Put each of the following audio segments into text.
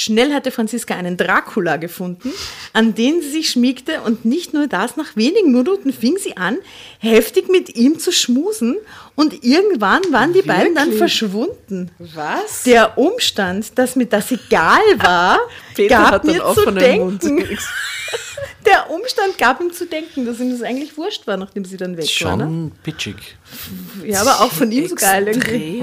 Schnell hatte Franziska einen Dracula gefunden, an den sie sich schmiegte und nicht nur das, nach wenigen Minuten fing sie an, heftig mit ihm zu schmusen und irgendwann waren die beiden dann Wirklich? verschwunden. Was? Der Umstand, dass mir das egal war, Peter gab mir zu denken. Der Umstand gab ihm zu denken, dass ihm das eigentlich wurscht war, nachdem sie dann weg war. Ne? Schon pitchig. Ja, aber auch von ihm so geil irgendwie.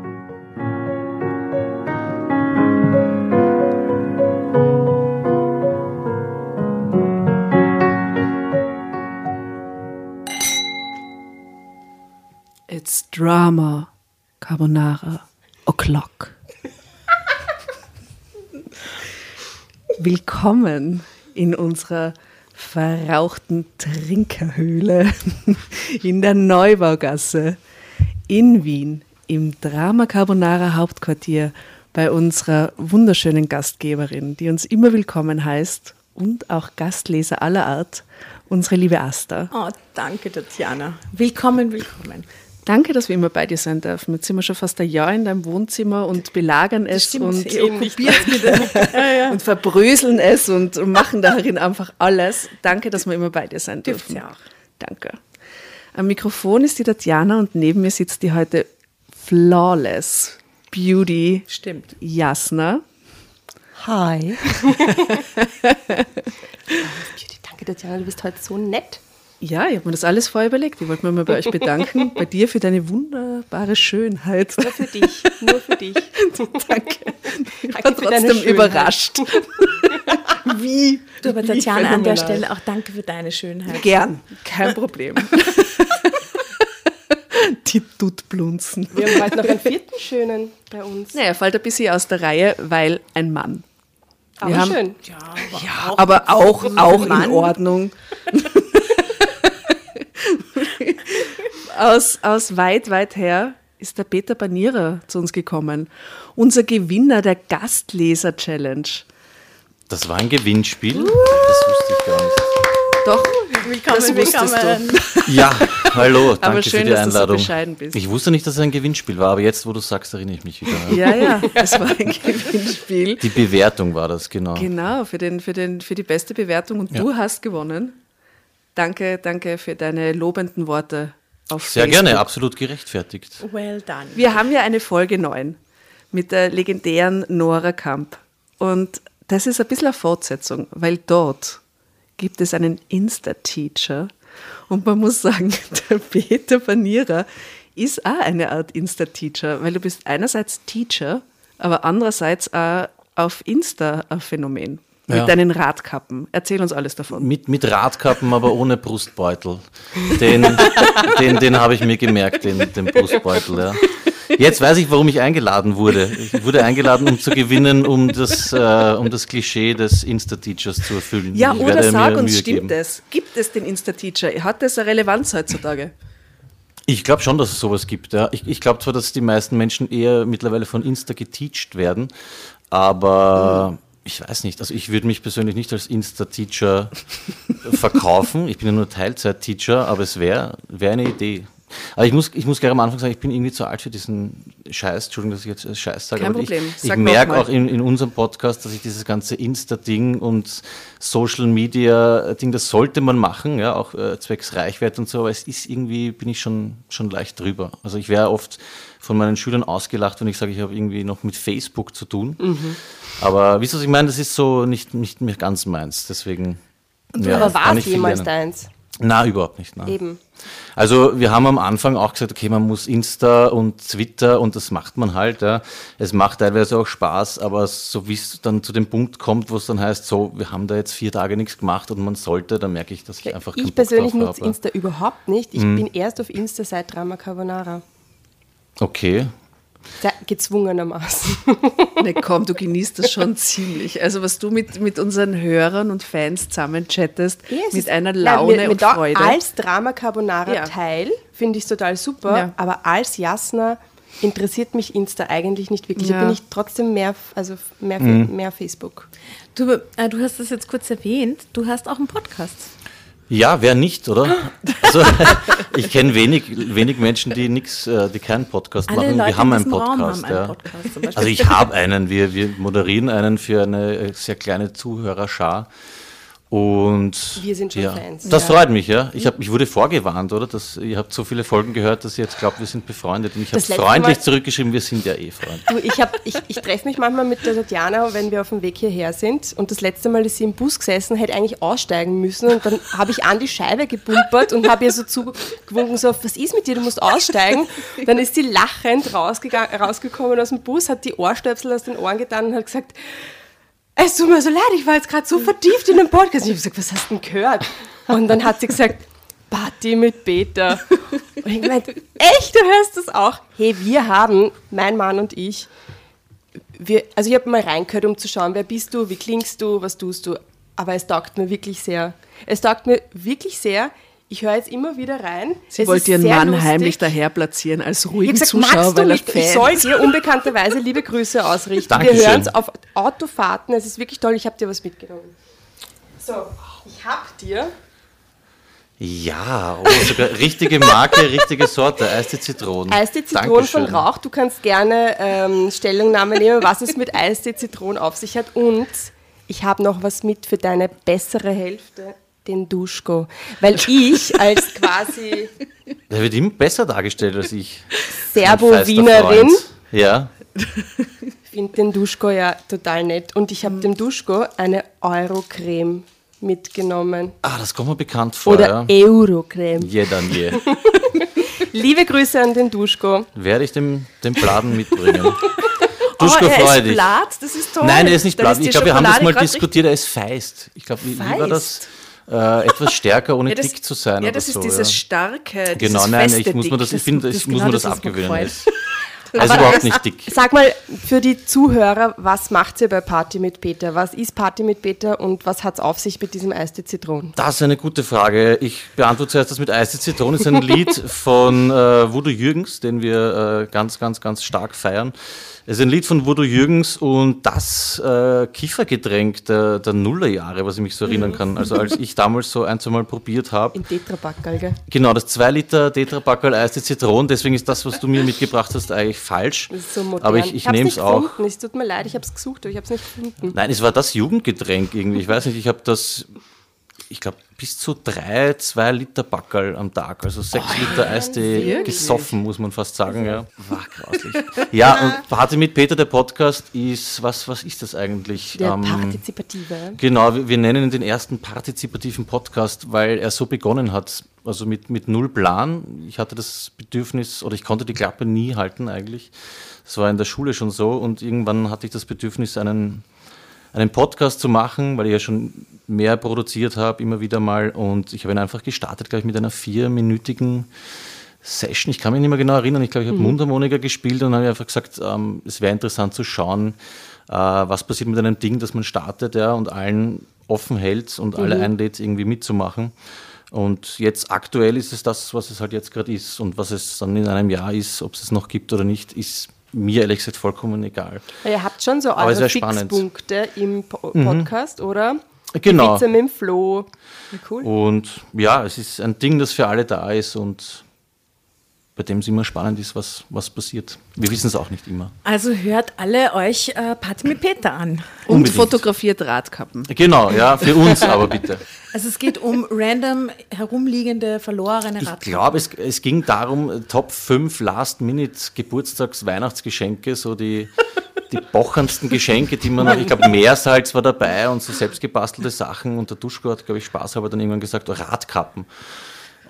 It's drama, carbonara, o'clock. Willkommen in unserer verrauchten Trinkerhöhle in der Neubaugasse in Wien im Drama Carbonara Hauptquartier bei unserer wunderschönen Gastgeberin, die uns immer willkommen heißt und auch Gastleser aller Art, unsere liebe Asta. Oh, danke, Tatjana. Willkommen, willkommen. Danke, dass wir immer bei dir sein dürfen. Jetzt sind wir schon fast ein Jahr in deinem Wohnzimmer und belagern es stimmt, und, und verbröseln es und, machen darin einfach alles. Danke, dass wir immer bei dir sein dürfen. ihr auch. Danke. Am Mikrofon ist die Tatjana und neben mir sitzt die heute flawless Beauty Stimmt. Jasna. Hi. Danke, Tatjana, du bist heute so nett. Ja, ich habe mir das alles vorher überlegt. Ich wollte mich mal bei euch bedanken, bei dir für deine wunderbare Schönheit. Nur für dich, nur für dich. Danke. Ich war Danke trotzdem überrascht. Wie? Du, aber Tatjana, an der. Stelle auch danke für deine Schönheit. Gern, kein Problem. Die Duttblunzen. Wir haben heute noch einen vierten schönen bei uns. Naja, fällt ein bisschen aus der Reihe, weil ein Mann. Aber wir haben- schön. Ja, Aber auch, auch in Mann. Ordnung. aus, aus weit, weit her ist der Peter Banierer zu uns gekommen. Unser Gewinner der Gastleser-Challenge. Das war ein Gewinnspiel. Das wusste ich gar nicht. Doch, Willkommen, das wusstest willkommen. du. Ja, hallo, danke Aber schön, für die dass du so Einladung. bescheiden bist. Ich wusste nicht, dass es ein Gewinnspiel war, aber jetzt, wo du sagst, erinnere ich mich wieder. Ja, ja, es war ein Gewinnspiel. Die Bewertung war das, genau. Genau, für, den, für, den, für die beste Bewertung. Und du hast gewonnen. Danke, danke für deine lobenden Worte auf Sehr Facebook. gerne, absolut gerechtfertigt. Well done. Wir haben ja eine Folge 9 mit der legendären Nora Kamp. Und das ist ein bisschen eine Fortsetzung, weil dort gibt es einen Insta-Teacher. Und man muss sagen, der Peter Panierer ist auch eine Art Insta-Teacher, weil du bist einerseits Teacher, aber andererseits auch auf Insta ein Phänomen. Mit Ja. deinen Radkappen. Erzähl uns alles davon. Mit, mit Radkappen, aber ohne Brustbeutel. Den, den, den habe ich mir gemerkt, den, den Brustbeutel. Ja. Jetzt weiß ich, warum ich eingeladen wurde. Ich wurde eingeladen, um zu gewinnen, um das, äh, um das Klischee des Insta-Teachers zu erfüllen. Ja, ich oder sag uns, Mühe stimmt geben. es? Gibt es den Insta-Teacher? Hat das eine Relevanz heutzutage? Ich glaube schon, dass es sowas gibt. Ja. Ich, ich glaube zwar, dass die meisten Menschen eher mittlerweile von Insta geteacht werden, aber ich weiß nicht. Also ich würde mich persönlich nicht als Insta-Teacher verkaufen. Ich bin ja nur Teilzeit-Teacher, aber es wäre wär eine Idee. Aber ich muss, ich muss gleich am Anfang sagen, ich bin irgendwie zu alt für diesen Scheiß. Entschuldigung, dass ich jetzt Scheiß sage. Kein Problem. Ich, ich Sag merke auch in, in unserem Podcast, dass ich dieses ganze Insta-Ding und Social-Media-Ding, das sollte man machen, ja, auch äh, zwecks Reichweite und so, aber es ist irgendwie, bin ich schon, schon leicht drüber. Also ich wäre oft von meinen Schülern ausgelacht, wenn ich sage, ich habe irgendwie noch mit Facebook zu tun. Mhm. Aber wisst ihr, was ich meine? Das ist so nicht, nicht mehr ganz meins. Deswegen Ja, Aber war es jemals lernen. deins? Na, überhaupt nicht. Nein. Eben. Also wir haben am Anfang auch gesagt, okay, man muss Insta und Twitter und das macht man halt. Ja. Es macht teilweise auch Spaß, aber so wie es dann zu dem Punkt kommt, wo es dann heißt, so, wir haben da jetzt vier Tage nichts gemacht und man sollte, dann merke ich, dass ich einfach Ich persönlich nutze. Insta überhaupt nicht. Ich Mhm. bin erst auf Insta seit Drama Carbonara. Okay. Sehr gezwungenermaßen. Ne, komm, du genießt das schon ziemlich. Also was du mit, mit unseren Hörern und Fans zusammen chattest, Ja, es mit ist- einer Nein, Laune mir- mir und da- Freude. Als Drama Carbonara Ja. Teil finde ich es total super, Ja. aber als Jasna interessiert mich Insta eigentlich nicht wirklich. Ja. Da bin ich trotzdem mehr, also mehr, Mhm. mehr Facebook. Du, äh, du hast das jetzt kurz erwähnt, du hast auch einen Podcast. Ja, wer nicht, oder? Also, ich kenne wenig, wenig Menschen, die nix, äh, die keinen Podcast Alle machen. Leute wir haben in einen Podcast. haben einen ja. Podcast. Also ich habe einen. Wir, wir moderieren einen für eine äh, sehr kleine Zuhörerschar. Und Wir sind schon ja, Fans. Das Ja. freut mich, ja. Ich, hab, ich wurde vorgewarnt, oder? Dass, ihr habt so viele Folgen gehört, dass ihr jetzt glaubt, wir sind befreundet. Und ich habe freundlich Mal- zurückgeschrieben, wir sind ja eh Freunde. Du, ich hab, ich, ich treffe mich manchmal mit der Tatjana, wenn wir auf dem Weg hierher sind. Und das letzte Mal ist sie im Bus gesessen, hätte eigentlich aussteigen müssen. Und dann habe ich an die Scheibe gepumpert und habe ihr so zugewunken, so, was ist mit dir, du musst aussteigen. Dann ist sie lachend rausgegangen, rausgekommen aus dem Bus, hat die Ohrstöpsel aus den Ohren getan und hat gesagt, es tut mir so leid, ich war jetzt gerade so vertieft in den Podcast. Ich habe gesagt, was hast du denn gehört? Und dann hat sie gesagt, Party mit Peter. Und ich gemeint, echt, du hörst das auch? Hey, wir haben, mein Mann und ich, wir, also ich habe mal reingehört, um zu schauen, wer bist du, wie klingst du, was tust du. Aber es taugt mir wirklich sehr. Es taugt mir wirklich sehr. Ich höre jetzt immer wieder rein. Sie Es wollte ihren Mann lustig. heimlich daher platzieren als Ich ruhigen gesagt, Zuschauer, magst du weil er nicht? Ich Fan soll ist. dir unbekannterweise liebe Grüße ausrichten. Dankeschön. Wir hören es auf Autofahrten. Es ist wirklich toll. Ich habe dir was mitgenommen. So, ich habe dir Ja, oh, sogar richtige Marke, richtige Sorte, Eiste Zitronen. Eistee Zitronen von Dankeschön. Rauch. Du kannst gerne ähm, Stellungnahme nehmen, was es mit Eistee Zitronen auf sich hat. Und ich habe noch was mit für deine bessere Hälfte, den Duschko. Weil ich als quasi Der wird immer besser dargestellt als ich. Serbo-Wienerin. Ja. finde den Duschko ja total nett. Und ich habe dem Duschko eine Eurocreme mitgenommen. Ah, das kommt mir bekannt vor. Oder ja. Eurocreme. Je dann je. Liebe Grüße an den Duschko. Werde ich dem, dem Bladen mitbringen. Oh, Duschko, er freu ist dich. blatt, das ist toll. Nein, er ist nicht blatt. Ich glaube, wir haben das mal diskutiert, er ist feist. Ich glaube, wie, wie war das? Äh, etwas stärker, ohne Ja, das- dick zu sein. Ja, das ist so, dieses ja. starke, Genau, dieses nein, feste ich muss mir das, ich finde, ich muss genau mir das das mir abgewöhnen. Gefreut. Er ist, er ist überhaupt nicht dick. Sag mal, für die Zuhörer, was macht ihr bei Party mit Peter? Was ist Party mit Peter und was hat es auf sich mit diesem Eis de Zitronen? Das ist eine gute Frage. Ich beantworte zuerst das mit Eis die Zitrone. Das ist ein Lied von äh, Voodoo Jürgens, den wir äh, ganz, ganz, ganz stark feiern. Es ist ein Lied von Voodoo Jürgens und das äh, Kiefergetränk der, der Nullerjahre, was ich mich so erinnern kann. Also als ich damals so ein, zwei Mal probiert habe. Im Tetrapackerl, gell? Genau, das 2 Liter Tetrapackerl Eis die Zitrone. Deswegen ist das, was du mir mitgebracht hast, eigentlich falsch. Das ist so modern. Aber ich, ich hab's nehme es auch. Gefunden. Es tut mir leid, ich habe es gesucht, aber ich habe es nicht gefunden. Nein, es war das Jugendgetränk irgendwie. Ich weiß nicht, ich habe das, ich glaube, bis zu drei, zwei Liter Backerl am Tag, also sechs Liter Eistee gesoffen, muss man fast sagen. Ja, war grauslich. Ja, und Party mit Peter, der Podcast, ist, was, was ist das eigentlich? Der Ähm, Partizipative. Genau, wir wir nennen ihn den ersten partizipativen Podcast, weil er so begonnen hat, also mit, mit null Plan. Ich hatte das Bedürfnis, oder ich konnte die Klappe nie halten eigentlich. Das war in der Schule schon so und irgendwann hatte ich das Bedürfnis, einen, einen Podcast zu machen, weil ich ja schon mehr produziert habe, immer wieder mal. Und ich habe ihn einfach gestartet, glaube ich, mit einer vierminütigen Session. Ich kann mich nicht mehr genau erinnern. Ich glaube, ich habe Mundharmonika gespielt und habe einfach gesagt, ähm, es wäre interessant zu schauen, äh, was passiert mit einem Ding, das man startet ja, und allen offen hält und alle einlädt, irgendwie mitzumachen. Und jetzt aktuell ist es das, was es halt jetzt gerade ist und was es dann in einem Jahr ist, ob es es noch gibt oder nicht, ist mir ehrlich gesagt vollkommen egal. Ihr habt schon so eure sehr spannend. Fixpunkte im Po- Podcast, oder? Genau. Die Witze mit dem Flo. Ja, cool. Und ja, es ist ein Ding, das für alle da ist und bei dem es immer spannend ist, was, was passiert. Wir wissen es auch nicht immer. Also hört alle euch äh, mit Peter an. Und Unbedingt. fotografiert Radkappen. Genau, ja, für uns aber bitte. Also es geht um random herumliegende, verlorene Ich Radkappen. glaube, es, es ging darum, äh, Top 5 Last-Minute-Geburtstags-Weihnachtsgeschenke, so die, die bocherndsten Geschenke, die man ich glaube, Meersalz war dabei und so selbstgebastelte Sachen und der Duschko hat, glaube ich, Spaß aber dann irgendwann gesagt, oh, Radkappen.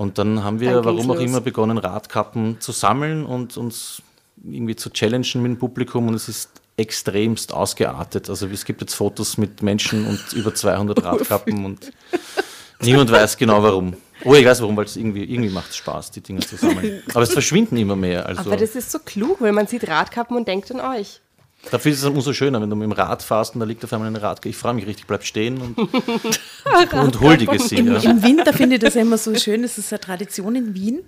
Und dann haben wir, Dann warum auch los. immer, begonnen, Radkappen zu sammeln und uns irgendwie zu challengen mit dem Publikum und es ist extremst ausgeartet. Also es gibt jetzt Fotos mit Menschen und über 200 Radkappen und niemand weiß genau warum. Oh, ich weiß warum, weil es irgendwie, irgendwie macht es Spaß, die Dinge zu sammeln. Aber es verschwinden immer mehr. Also Aber das ist so klug, weil man sieht Radkappen und denkt an euch. Dafür ist es umso schöner, wenn du mit dem Rad fährst und da liegt auf einmal ein Rad. Ich freue mich richtig, bleib stehen und, und huldige sie. Im, Ja. Im Winter finde ich das immer so schön, das ist eine Tradition in Wien,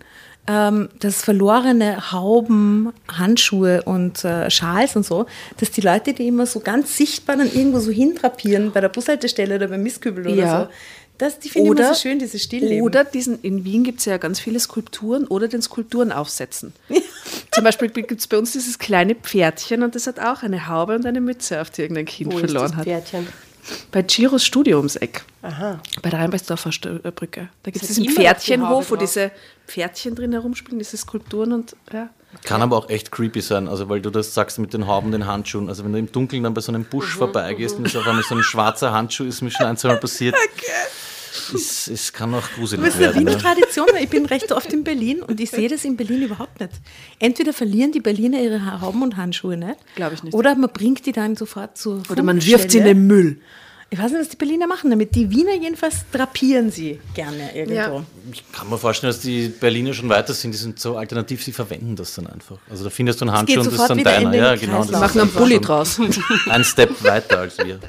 ähm, dass verlorene Hauben, Handschuhe und äh, Schals und so, dass die Leute die immer so ganz sichtbar dann irgendwo so hintrapieren, bei der Bushaltestelle oder beim Mistkübel oder Ja. so. Das, die finde ich immer so schön, dieses Stillleben. Oder diesen, in Wien gibt es ja ganz viele Skulpturen oder den Skulpturen aufsetzen. Zum Beispiel gibt es bei uns dieses kleine Pferdchen und das hat auch eine Haube und eine Mütze, auf die irgendein Kind Wo ist verloren das hat. Pferdchen? Bei Giros Studio ums Eck. Aha. Bei der Rheinbeisdorfer äh, Brücke. Da gibt es hat diesen die Pferdchenhof, Haube wo diese Pferdchen drin herumspielen, diese Skulpturen und ja. Kann aber auch echt creepy sein, also weil du das sagst mit den Hauben, den Handschuhen. Also wenn du im Dunkeln dann bei so einem Busch vorbeigehst und es auf einmal so ein schwarzer Handschuh ist, mir schon ein, zwei Mal passiert. Es, es kann auch Das gruselig ist eine werden. Wiener Ja. Tradition, weil ich bin recht oft in Berlin und ich sehe das in Berlin überhaupt nicht. Entweder verlieren die Berliner ihre Hauben und Handschuhe nicht. Glaub ich nicht. Oder man bringt die dann sofort zur Oder man wirft sie in den Müll. Ich weiß nicht, was die Berliner machen damit. Die Wiener jedenfalls drapieren sie gerne irgendwo. Ja. Ich kann mir vorstellen, dass die Berliner schon weiter sind, die sind so alternativ, sie verwenden das dann einfach. Also da findest du einen Handschuh und das ist dann deiner. Ja, genau. Kreislauf. das Machen einen Pulli draus. Ein Step weiter als wir.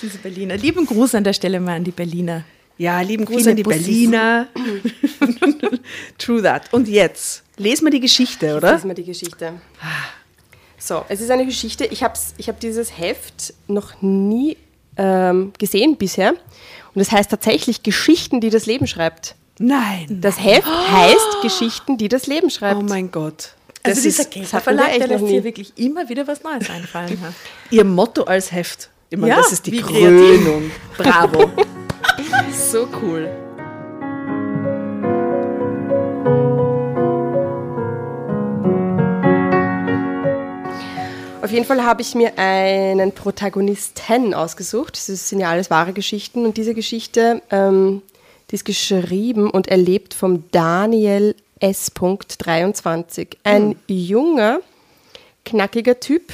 Diese Berliner. Lieben Gruß an der Stelle mal an die Berliner. Ja, lieben Gruß Viele an die Bussis. Berliner. True that. Und jetzt, lesen wir die Geschichte, Das oder? ist mal die Geschichte. So, es ist eine Geschichte. Ich habe ich hab dieses Heft noch nie ähm, gesehen bisher. Und es heißt tatsächlich Geschichten, die das Leben schreibt. Nein. Das Heft heißt Geschichten, die das Leben schreibt. Oh mein Gott. Also Das dieser ist Käfer hatten wir Verlag, echt der lässt hier wirklich immer wieder was Neues einfallen. Ihr Motto als Heft. Ich meine, Ja, das ist die Krönung. Bravo. so cool. Auf jeden Fall habe ich mir einen Protagonisten ausgesucht. Das sind ja alles wahre Geschichten. Und diese Geschichte, ähm, die ist geschrieben und erlebt vom Daniel S. 23. Ein junger, knackiger Typ,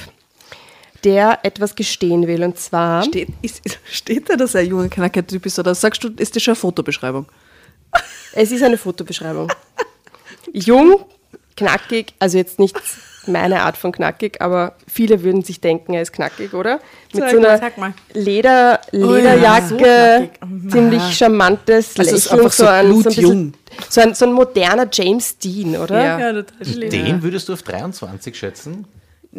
der etwas gestehen will. Und zwar, Steht, ist, steht da, dass er ein junger Knacker-Typ ist? Oder sagst du, ist das schon eine Fotobeschreibung? es ist eine Fotobeschreibung. Jung, knackig, also jetzt nicht meine Art von knackig, aber viele würden sich denken, er ist knackig, oder? Mit Sag so einer mal. Leder, ja, Lederjacke, so knackig. Mhm. ziemlich charmantes Also Lächeln, einfach so ein, so, ein bisschen, so, ein, so ein moderner James Dean, oder? Ja. total Den würdest du auf 23 schätzen?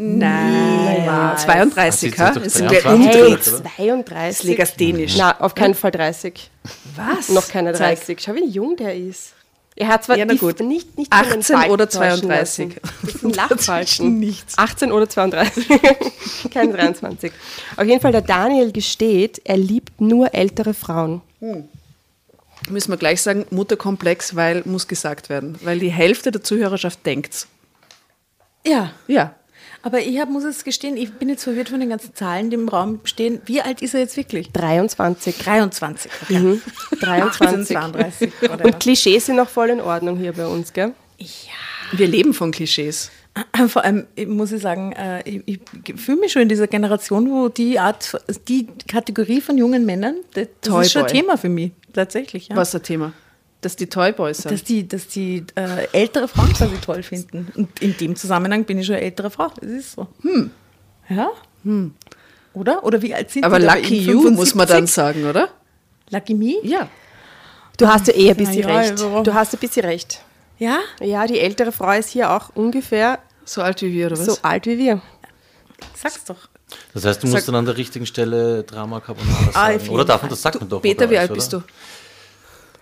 Nein. Ja, 32, Ah, ha? sie ist Es doch sind wir 22, Hey, umdreht. oder? 32. Das Legasthenisch. Na, auf keinen Fall 30. Was? Noch keine Zeig. 30. Schau, wie jung der ist. Er hat zwar Ja, na gut. nicht, nicht von den 18 oder Falten täuschen 32. lassen. Das sind Lachfalten. nichts. 18 oder 32. Kein 23. Auf jeden Fall, der Daniel gesteht, er liebt nur ältere Frauen. Müssen wir gleich sagen, Mutterkomplex, weil muss gesagt werden. Weil die Hälfte der Zuhörerschaft denkt's. Ja, Ja. Aber ich hab, muss es gestehen, ich bin jetzt verwirrt von den ganzen Zahlen, die im Raum stehen. Wie alt ist er jetzt wirklich? 23. 23. Okay. Mhm. 23. 32. Und Klischees sind noch voll in Ordnung hier bei uns, gell? Wir leben von Klischees. Vor allem ich muss ich sagen, äh, ich, ich fühle mich schon in dieser Generation, wo die Art, die Kategorie von jungen Männern, das, das ist schon ein. Thema für mich, tatsächlich. Ja. Was ist das Thema? Dass die Toyboys sind. Dass die, dass die äh, ältere Frauen quasi toll finden. Und in dem Zusammenhang bin ich schon eine ältere Frau. Das ist so. Hm. Ja? Hm. Oder? Oder wie alt sind Aber die da bei Lucky? You muss man dann 75? sagen, oder? Lucky Me? Ja. Du hast ja eh ein bisschen ja, recht. also- Du hast ein bisschen recht. Ja? Ja, die ältere Frau ist hier auch ungefähr So alt wie wir, oder was? so alt wie wir. Sag's doch. Das heißt, du musst dann an der richtigen Stelle Drama Carbonara Ah, sagen. jeden Oder darf man das sagt man doch? Peter, wie alt oder? bist du?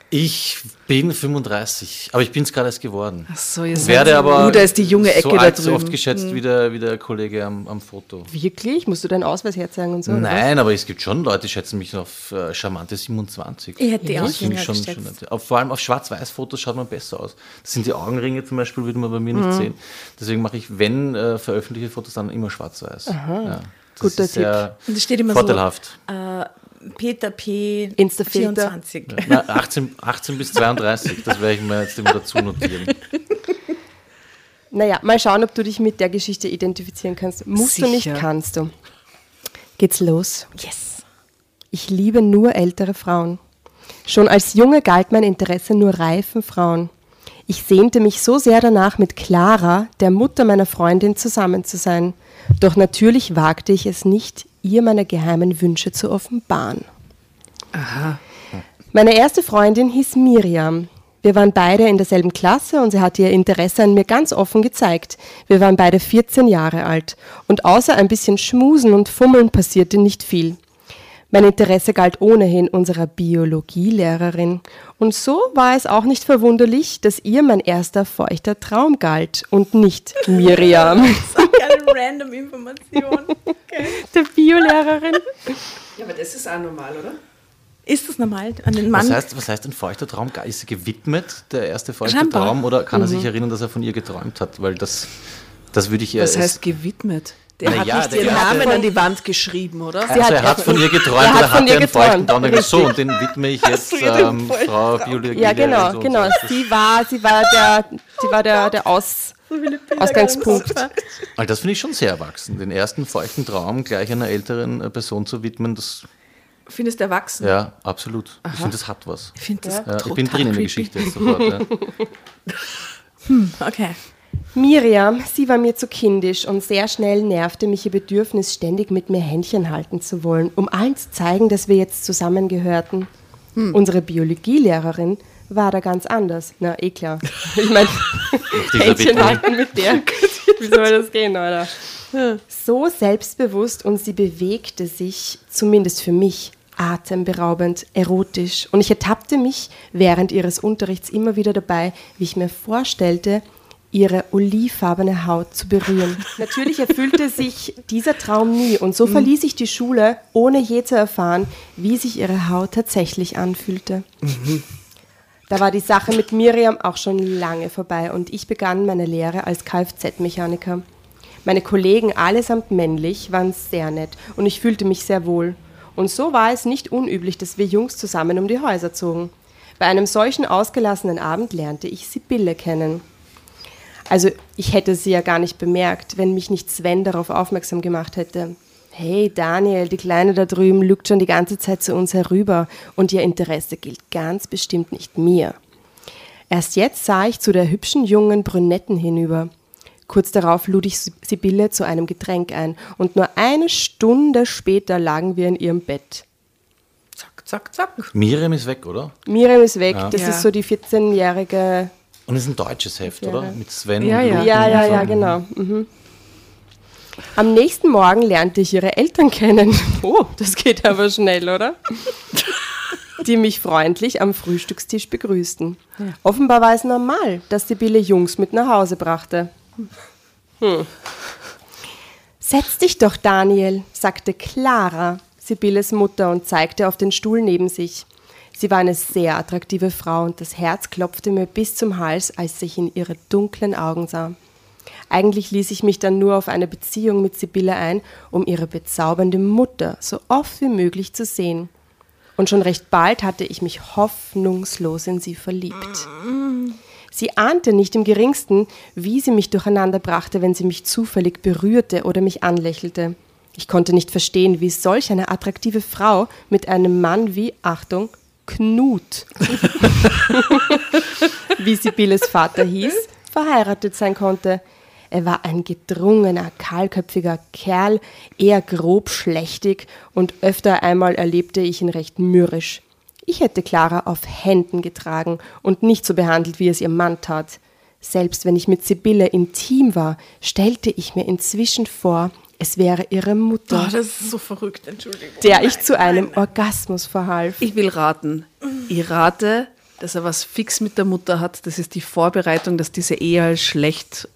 Ich bin 35, aber ich bin es gerade erst geworden. Ach so, ihr seid Werde so- aber da ist die junge Ecke so, da alt, so drüben. oft geschätzt wie, der, wie der Kollege am, am Foto. Wirklich? Musst du deinen Ausweis herzeigen und so? Nein, aber es gibt schon Leute, die schätzen mich auf äh, charmante 27. Ich hätte die auch Das schon, geschätzt. schon auf, Vor allem auf Schwarz-Weiß-Fotos schaut man besser aus. Das sind die Augenringe zum Beispiel, würde man bei mir Mhm. nicht sehen. Deswegen mache ich, wenn äh, veröffentliche Fotos, dann immer Schwarz-Weiß. Ja, das Guter sehr Und es steht immer vorteilhaft. so, äh, Peter P. Insta-Filter. 24. Na, 18, 18 bis 32, das werde ich mir jetzt immer dazu notieren. Naja, mal schauen, ob du dich mit der Geschichte identifizieren kannst. Musst du nicht, Sicher. kannst du. Geht's los. Yes. Ich liebe nur ältere Frauen. Schon als Junge galt mein Interesse nur reifen Frauen. Ich sehnte mich so sehr danach, mit Clara, der Mutter meiner Freundin, zusammen zu sein. Doch natürlich wagte ich es nicht, ihr meine geheimen Wünsche zu offenbaren. Aha. Meine erste Freundin hieß Miriam. Wir waren beide in derselben Klasse und sie hatte ihr Interesse an mir ganz offen gezeigt. Wir waren beide 14 Jahre alt und außer ein bisschen Schmusen und Fummeln passierte nicht viel. Mein Interesse galt ohnehin unserer Biologielehrerin. Und so war es auch nicht verwunderlich, dass ihr mein erster feuchter Traum galt und nicht Miriam, random Information. Okay. der Biolehrerin. Ja, aber das ist auch normal, oder? Ist das normal? An den Mann? Was heißt, was heißt ein feuchter Traum? Ist er gewidmet, der erste feuchte Scheinbar. Traum, oder kann er sich Mhm. erinnern, dass er von ihr geträumt hat? Weil das, das würde ich eher. Was heißt gewidmet? Der Na hat ja, nicht der ihren Namen an die Wand geschrieben, oder? Sie also hat er hat ja- von ihr geträumt er hat oder hat ihr einen feuchten geträumt, Traum? Gesagt, so, richtig. und den widme ich jetzt ähm, Frau? Biologie. Ja, genau, so genau. so. Sie war, sie war der, die war der, der Aus, Ausgangspunkt. Weil das finde ich schon sehr erwachsen. Den ersten feuchten Traum gleich einer älteren äh, Person zu widmen, das, Findest du erwachsen? ja, absolut. Ich finde, das hat was. Ich finde das Ja, ich bin drin in der. Geschichte sofort. Ja. Okay. Miriam, sie war mir zu kindisch und sehr schnell nervte mich ihr Bedürfnis, ständig mit mir Händchen halten zu wollen, um allen zu zeigen, dass wir jetzt zusammengehörten. Unsere Biologielehrerin war da ganz anders. Na, eh klar. Ich meine, Händchen halten mit der. Wie soll das gehen, oder? So selbstbewusst und sie bewegte sich, zumindest für mich, atemberaubend, erotisch. Und ich ertappte mich während ihres Unterrichts immer wieder dabei, wie ich mir vorstellte, ihre olivfarbene Haut zu berühren. Natürlich erfüllte sich dieser Traum nie und so verließ ich die Schule, ohne je zu erfahren, wie sich ihre Haut tatsächlich anfühlte. Da war die Sache mit Miriam auch schon lange vorbei und ich begann meine Lehre als Kfz-Mechaniker. Meine Kollegen, allesamt männlich, waren sehr nett und ich fühlte mich sehr wohl. Und so war es nicht unüblich, dass wir Jungs zusammen um die Häuser zogen. Bei einem solchen ausgelassenen Abend lernte ich Sibylle kennen. Also ich hätte sie ja gar nicht bemerkt, wenn mich nicht Sven darauf aufmerksam gemacht hätte. Hey Daniel, die Kleine da drüben lügt schon die ganze Zeit zu uns herüber und ihr Interesse gilt ganz bestimmt nicht mir. Erst jetzt sah ich zu der hübschen jungen Brünetten hinüber. Kurz darauf lud ich Sibylle zu einem Getränk ein und nur eine Stunde später lagen wir in ihrem Bett. Zack, zack, zack. Miriam ist weg, oder? Miriam ist weg, das Ja. ist so die 14-jährige. Und es ist ein deutsches Heft, Ja. oder? Mit Sven Ja, und ja. Ja, und ja, so. ja, genau. Mhm. Am nächsten Morgen lernte ich ihre Eltern kennen. Oh, das geht aber schnell, oder? Die mich freundlich am Frühstückstisch begrüßten. Offenbar war es normal, dass Sibylle Jungs mit nach Hause brachte. Hm. Setz dich doch, Daniel, sagte Clara, Sibylles Mutter, und zeigte auf den Stuhl neben sich. Sie war eine sehr attraktive Frau und das Herz klopfte mir bis zum Hals, als ich in ihre dunklen Augen sah. Eigentlich ließ ich mich dann nur auf eine Beziehung mit Sibylle ein, um ihre bezaubernde Mutter so oft wie möglich zu sehen. Und schon recht bald hatte ich mich hoffnungslos in sie verliebt. Sie ahnte nicht im geringsten, wie sie mich durcheinander brachte, wenn sie mich zufällig berührte oder mich anlächelte. Ich konnte nicht verstehen, wie solch eine attraktive Frau mit einem Mann wie, Achtung, Knut, wie Sibylles Vater hieß, verheiratet sein konnte. Er war ein gedrungener, kahlköpfiger Kerl, eher grob schlechtig und öfter einmal erlebte ich ihn recht mürrisch. Ich hätte Clara auf Händen getragen und nicht so behandelt, wie es ihr Mann tat. Selbst wenn ich mit Sibylle intim war, stellte ich mir inzwischen vor, es wäre ihre Mutter, Oh, das ist so verrückt, Entschuldigung. der ich zu einem Orgasmus verhalf. Ich will raten. Ich rate, dass er was fix mit der Mutter hat. Das ist die Vorbereitung, dass diese Ehe als schlecht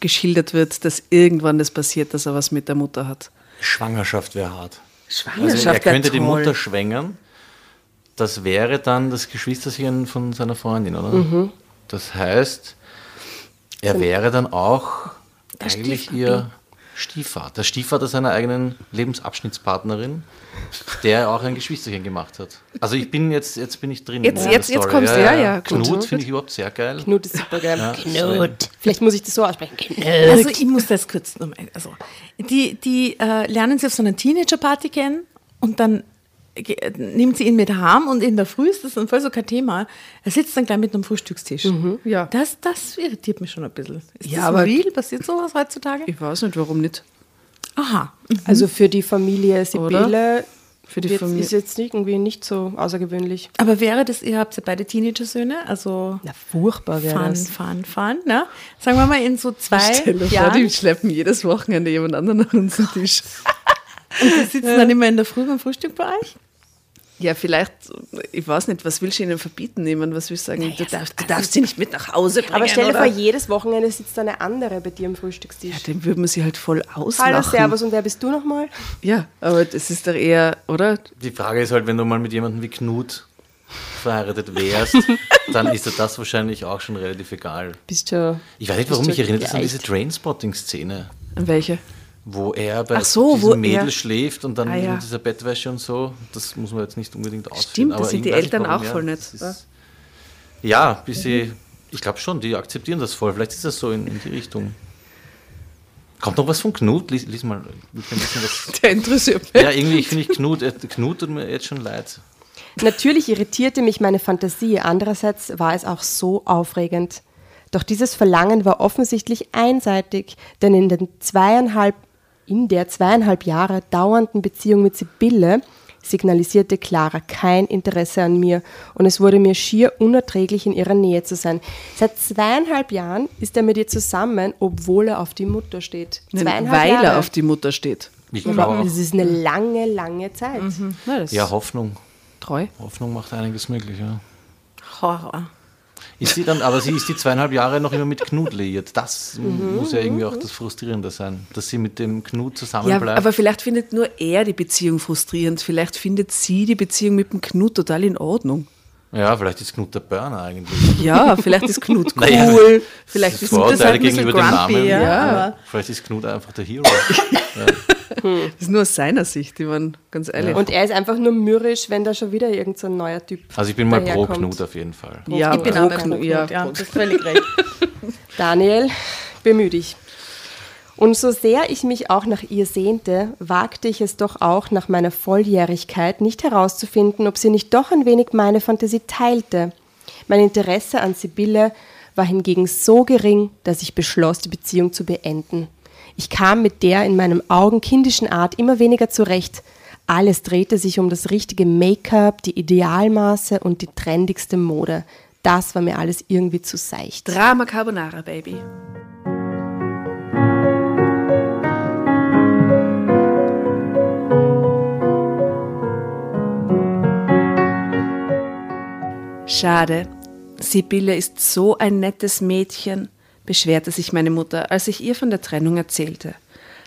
geschildert wird, dass irgendwann das passiert, dass er was mit der Mutter hat. Schwangerschaft wäre hart. Schwangerschaft Also er könnte die. Mutter schwängern. Das wäre dann das Geschwisterchen von seiner Freundin, oder? Das heißt, er wäre dann auch eigentlich ihr Stiefvater. Stiefvater seiner eigenen Lebensabschnittspartnerin, der auch ein Geschwisterchen gemacht hat. Also ich bin jetzt, jetzt bin ich drin. Jetzt- in jetzt- jetzt kommst du, ja, ja, gut. Knut finde ich überhaupt sehr geil. Knut ist super geil. Ja, Knut. Vielleicht muss ich das so aussprechen. Knut. Also ich muss das kurz nochmal. Also die, die äh, lernen sie auf so einer Teenager-Party kennen und dann nimmt sie ihn mit heim und in der Früh ist das dann voll so kein Thema. Er sitzt dann gleich mit am Frühstückstisch. ja. Das, das irritiert mich schon ein bisschen. Ist Ja, das aber- real? Passiert sowas heutzutage? Ich weiß nicht, warum nicht. Aha. Also für die Familie Sibylle Für die jetzt, Familie. ist jetzt nicht irgendwie nicht so außergewöhnlich. Aber wäre das, ihr habt ja beide Teenager-Söhne, also Na, furchtbar wäre Fun, das. Fun, Fun, ne? Sagen wir mal in so zwei Stell dir vor, Jahren. die schleppen jedes Wochenende jemand anderen nach unserem Tisch. Und die sitzen dann immer in der Früh beim Frühstück bei euch? Ja, vielleicht, ich weiß nicht, was willst du ihnen verbieten nehmen? Was willst du sagen? du, Naja, darfst, du darfst sie nicht mit nach Hause bringen. Aber stell dir vor, jedes Wochenende sitzt da eine andere bei dir am Frühstückstisch. ja, den würden wir sie halt voll auslachen. Hallo, Servus, und wer bist du nochmal? Ja, aber das ist doch eher, oder? Die Frage ist halt, wenn du mal mit jemandem wie Knut verheiratet wärst, dann ist dir das wahrscheinlich auch schon relativ egal. Bist du. Ich weiß nicht, warum mich du erinnert das an diese Trainspotting-Szene, Welche? Wo er bei so, diesem Mädel er- schläft und dann Ah, ja. in dieser Bettwäsche und so. Das muss man jetzt nicht unbedingt ausführen. Stimmt, das aber sind die Eltern auch voll nett. Ist, ja, bis sie, ich glaube schon, die akzeptieren das voll. Vielleicht ist das so in, in die Richtung. Kommt noch was von Knut? Lies, lies mal lies mal ein bisschen was. Der interessiert mich. Ja, irgendwie finde ich Knut, Knut tut mir jetzt schon leid. Natürlich irritierte mich meine Fantasie, andererseits war es auch so aufregend. Doch dieses Verlangen war offensichtlich einseitig, denn in, den zweieinhalb, in der zweieinhalb Jahre dauernden Beziehung mit Sibylle signalisierte Clara kein Interesse an mir und es wurde mir schier unerträglich, in ihrer Nähe zu sein. Seit zweieinhalb Jahren ist er mit ihr zusammen, obwohl er auf die Mutter steht. Zweieinhalb Weil Jahre. er auf die Mutter steht. Ich glaube auch. Das ist eine lange, lange Zeit. Na, das Ja, Hoffnung. treu. Hoffnung macht einiges möglich, ja. Horror. Ist sie dann, aber sie ist die zweieinhalb Jahre noch immer mit Knut liiert. Das muss ja irgendwie auch das Frustrierende sein, dass sie mit dem Knut Ja, zusammenbleibt. aber vielleicht findet nur er die Beziehung frustrierend. Vielleicht findet sie die Beziehung mit dem Knut total in Ordnung. ja, vielleicht ist Knut der Burner eigentlich. Ja, vielleicht ist Knut cool. Naja, vielleicht ist Vorurteile das halt gegenüber dem Namen. ja, Ja. Vielleicht ist Knut einfach der Hero. das ist nur aus seiner Sicht, ich meine, ganz ehrlich. Und er ist einfach nur mürrisch, wenn da schon wieder irgendein so ein neuer Typ Also ich bin mal pro. Knut auf jeden Fall. ja, ich bin pro auch Knut, Knut, ja, ja, das ist völlig recht. Daniel, bemühe dich. Und so sehr ich mich auch nach ihr sehnte, wagte ich es doch auch nach meiner Volljährigkeit nicht herauszufinden, ob sie nicht doch ein wenig meine Fantasie teilte. Mein Interesse an Sibylle war hingegen so gering, dass ich beschloss, die Beziehung zu beenden. Ich kam mit der in meinem Augen kindischen Art immer weniger zurecht. Alles drehte sich um das richtige Make-up, die Idealmaße und die trendigste Mode. Das war mir alles irgendwie zu seicht. Drama Carbonara, Baby. Schade. Sibylle ist so ein nettes Mädchen, beschwerte sich meine Mutter, als ich ihr von der Trennung erzählte.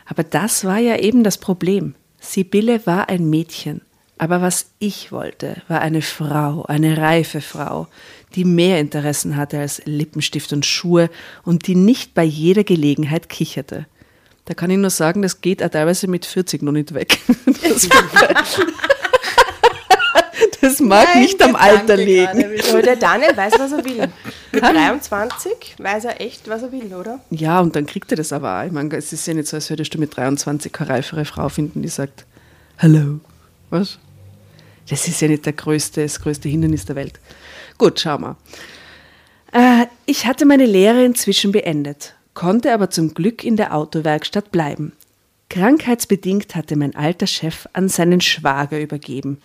Aber das war ja eben das Problem. Sibylle war ein Mädchen. Aber was ich wollte, war eine Frau, eine reife Frau, die mehr Interessen hatte als Lippenstift und Schuhe und die nicht bei jeder Gelegenheit kicherte. Da kann ich nur sagen, das geht auch teilweise mit 40 noch nicht weg. Das, mag nicht am Alter liegen. Aber der Daniel weiß, was er will. Mit 23 weiß er echt, was er will, oder? Ja, und dann kriegt er das aber auch. Ich meine, es ist ja nicht so, als würdest du mit 23 eine reifere Frau finden, die sagt, Hallo. Was? Das ist ja nicht der größte, das größte Hindernis der Welt. Gut, schau mal. Äh, ich hatte meine Lehre inzwischen beendet, konnte aber zum Glück in der Autowerkstatt bleiben. Krankheitsbedingt hatte mein alter Chef an seinen Schwager übergeben.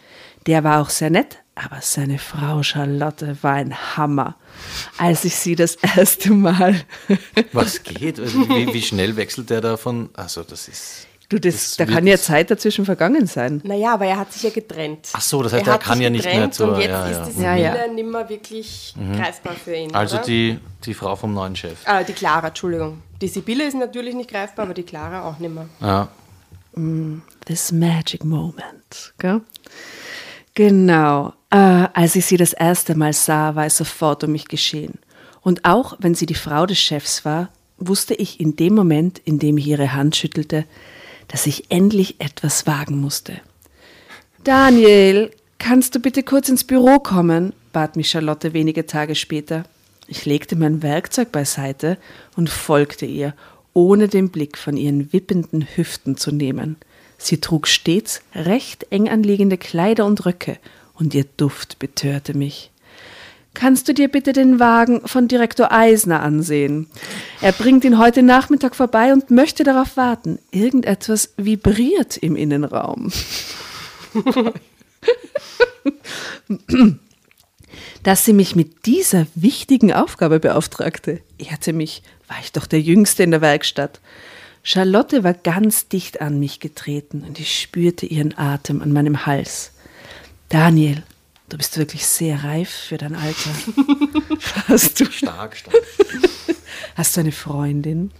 Der war auch sehr nett, aber seine Frau Charlotte war ein Hammer. Als ich sie das erste Mal Was geht? Also wie, wie schnell wechselt der davon? Also das ist. Du, das, Das da kann ja Zeit dazwischen vergangen sein. Naja, aber er hat sich ja getrennt. Ach so, das heißt, er hat kann ja nicht mehr zur- Und jetzt ja, ja. ist die Ja, ja. nicht mehr wirklich greifbar für ihn. Also oder? die, die Frau vom neuen Chef. Ah, die Clara, Entschuldigung. Die Sibylle ist natürlich nicht greifbar, aber die Clara auch nicht mehr. Ja. This magic moment. Gell? Genau. Äh, als ich sie das erste Mal sah, war es sofort um mich geschehen. Und auch wenn sie die Frau des Chefs war, wusste ich in dem Moment, in dem ich ihre Hand schüttelte, dass ich endlich etwas wagen musste. Daniel, kannst du bitte kurz ins Büro kommen? bat mich Charlotte wenige Tage später. Ich legte mein Werkzeug beiseite und folgte ihr, ohne den Blick von ihren wippenden Hüften zu nehmen. Sie trug stets recht eng anliegende Kleider und Röcke, und ihr Duft betörte mich. Kannst du dir bitte den Wagen von Direktor Eisner ansehen? Er bringt ihn heute Nachmittag vorbei und möchte darauf warten. Irgendetwas vibriert im Innenraum. Dass sie mich mit dieser wichtigen Aufgabe beauftragte, ehrte mich, war ich doch der Jüngste in der Werkstatt. Charlotte war ganz dicht an mich getreten und ich spürte ihren Atem an meinem Hals. Daniel, du bist wirklich sehr reif für dein Alter. Hast du, Stark, stark. hast du eine Freundin?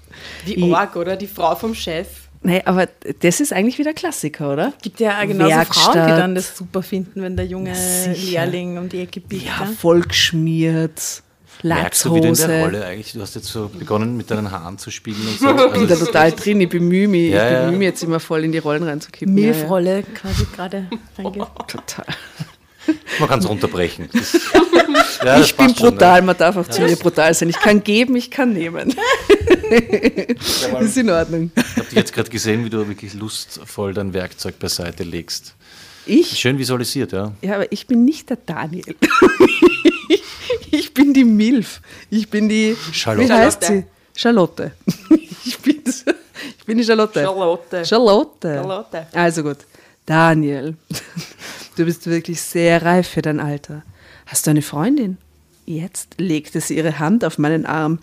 Wie arg, oder? Die Frau vom Chef. Nee, aber das ist eigentlich wieder Klassiker, oder? Gibt ja genauso Werkstatt. Frauen, die dann das super finden, wenn der junge sicher. Lehrling um die Ecke biegt. Ja, Ja, voll geschmiert, Merkst du wieder in der. Rolle eigentlich? Du hast jetzt so begonnen mit deinen Haaren zu spielen und so. Ich bin Also da total drin, ich bemühe mich, Ja, ich ja. bemühe mich jetzt immer voll in die Rollen reinzukippen. Ja, Milfrolle quasi gerade reingeht. ja. Total. Man kann es runterbrechen. Das, ja, Ich bin schon, brutal, ne? man darf auch zu mir brutal sein. Ich kann geben, ich kann nehmen. Das ist in Ordnung. Ich habe dich jetzt gerade gesehen, wie du wirklich lustvoll dein Werkzeug beiseite legst. Ich, Schön visualisiert, ja. ja, aber ich bin nicht der Daniel. Ich bin die Milf. Ich bin die, Charlotte. wie heißt Charlotte. sie? Charlotte. Ich bin, ich bin die Charlotte. Charlotte. Charlotte. Charlotte. Also gut. Daniel, du bist wirklich sehr reif für dein Alter. Hast du eine Freundin? Jetzt legte sie ihre Hand auf meinen Arm.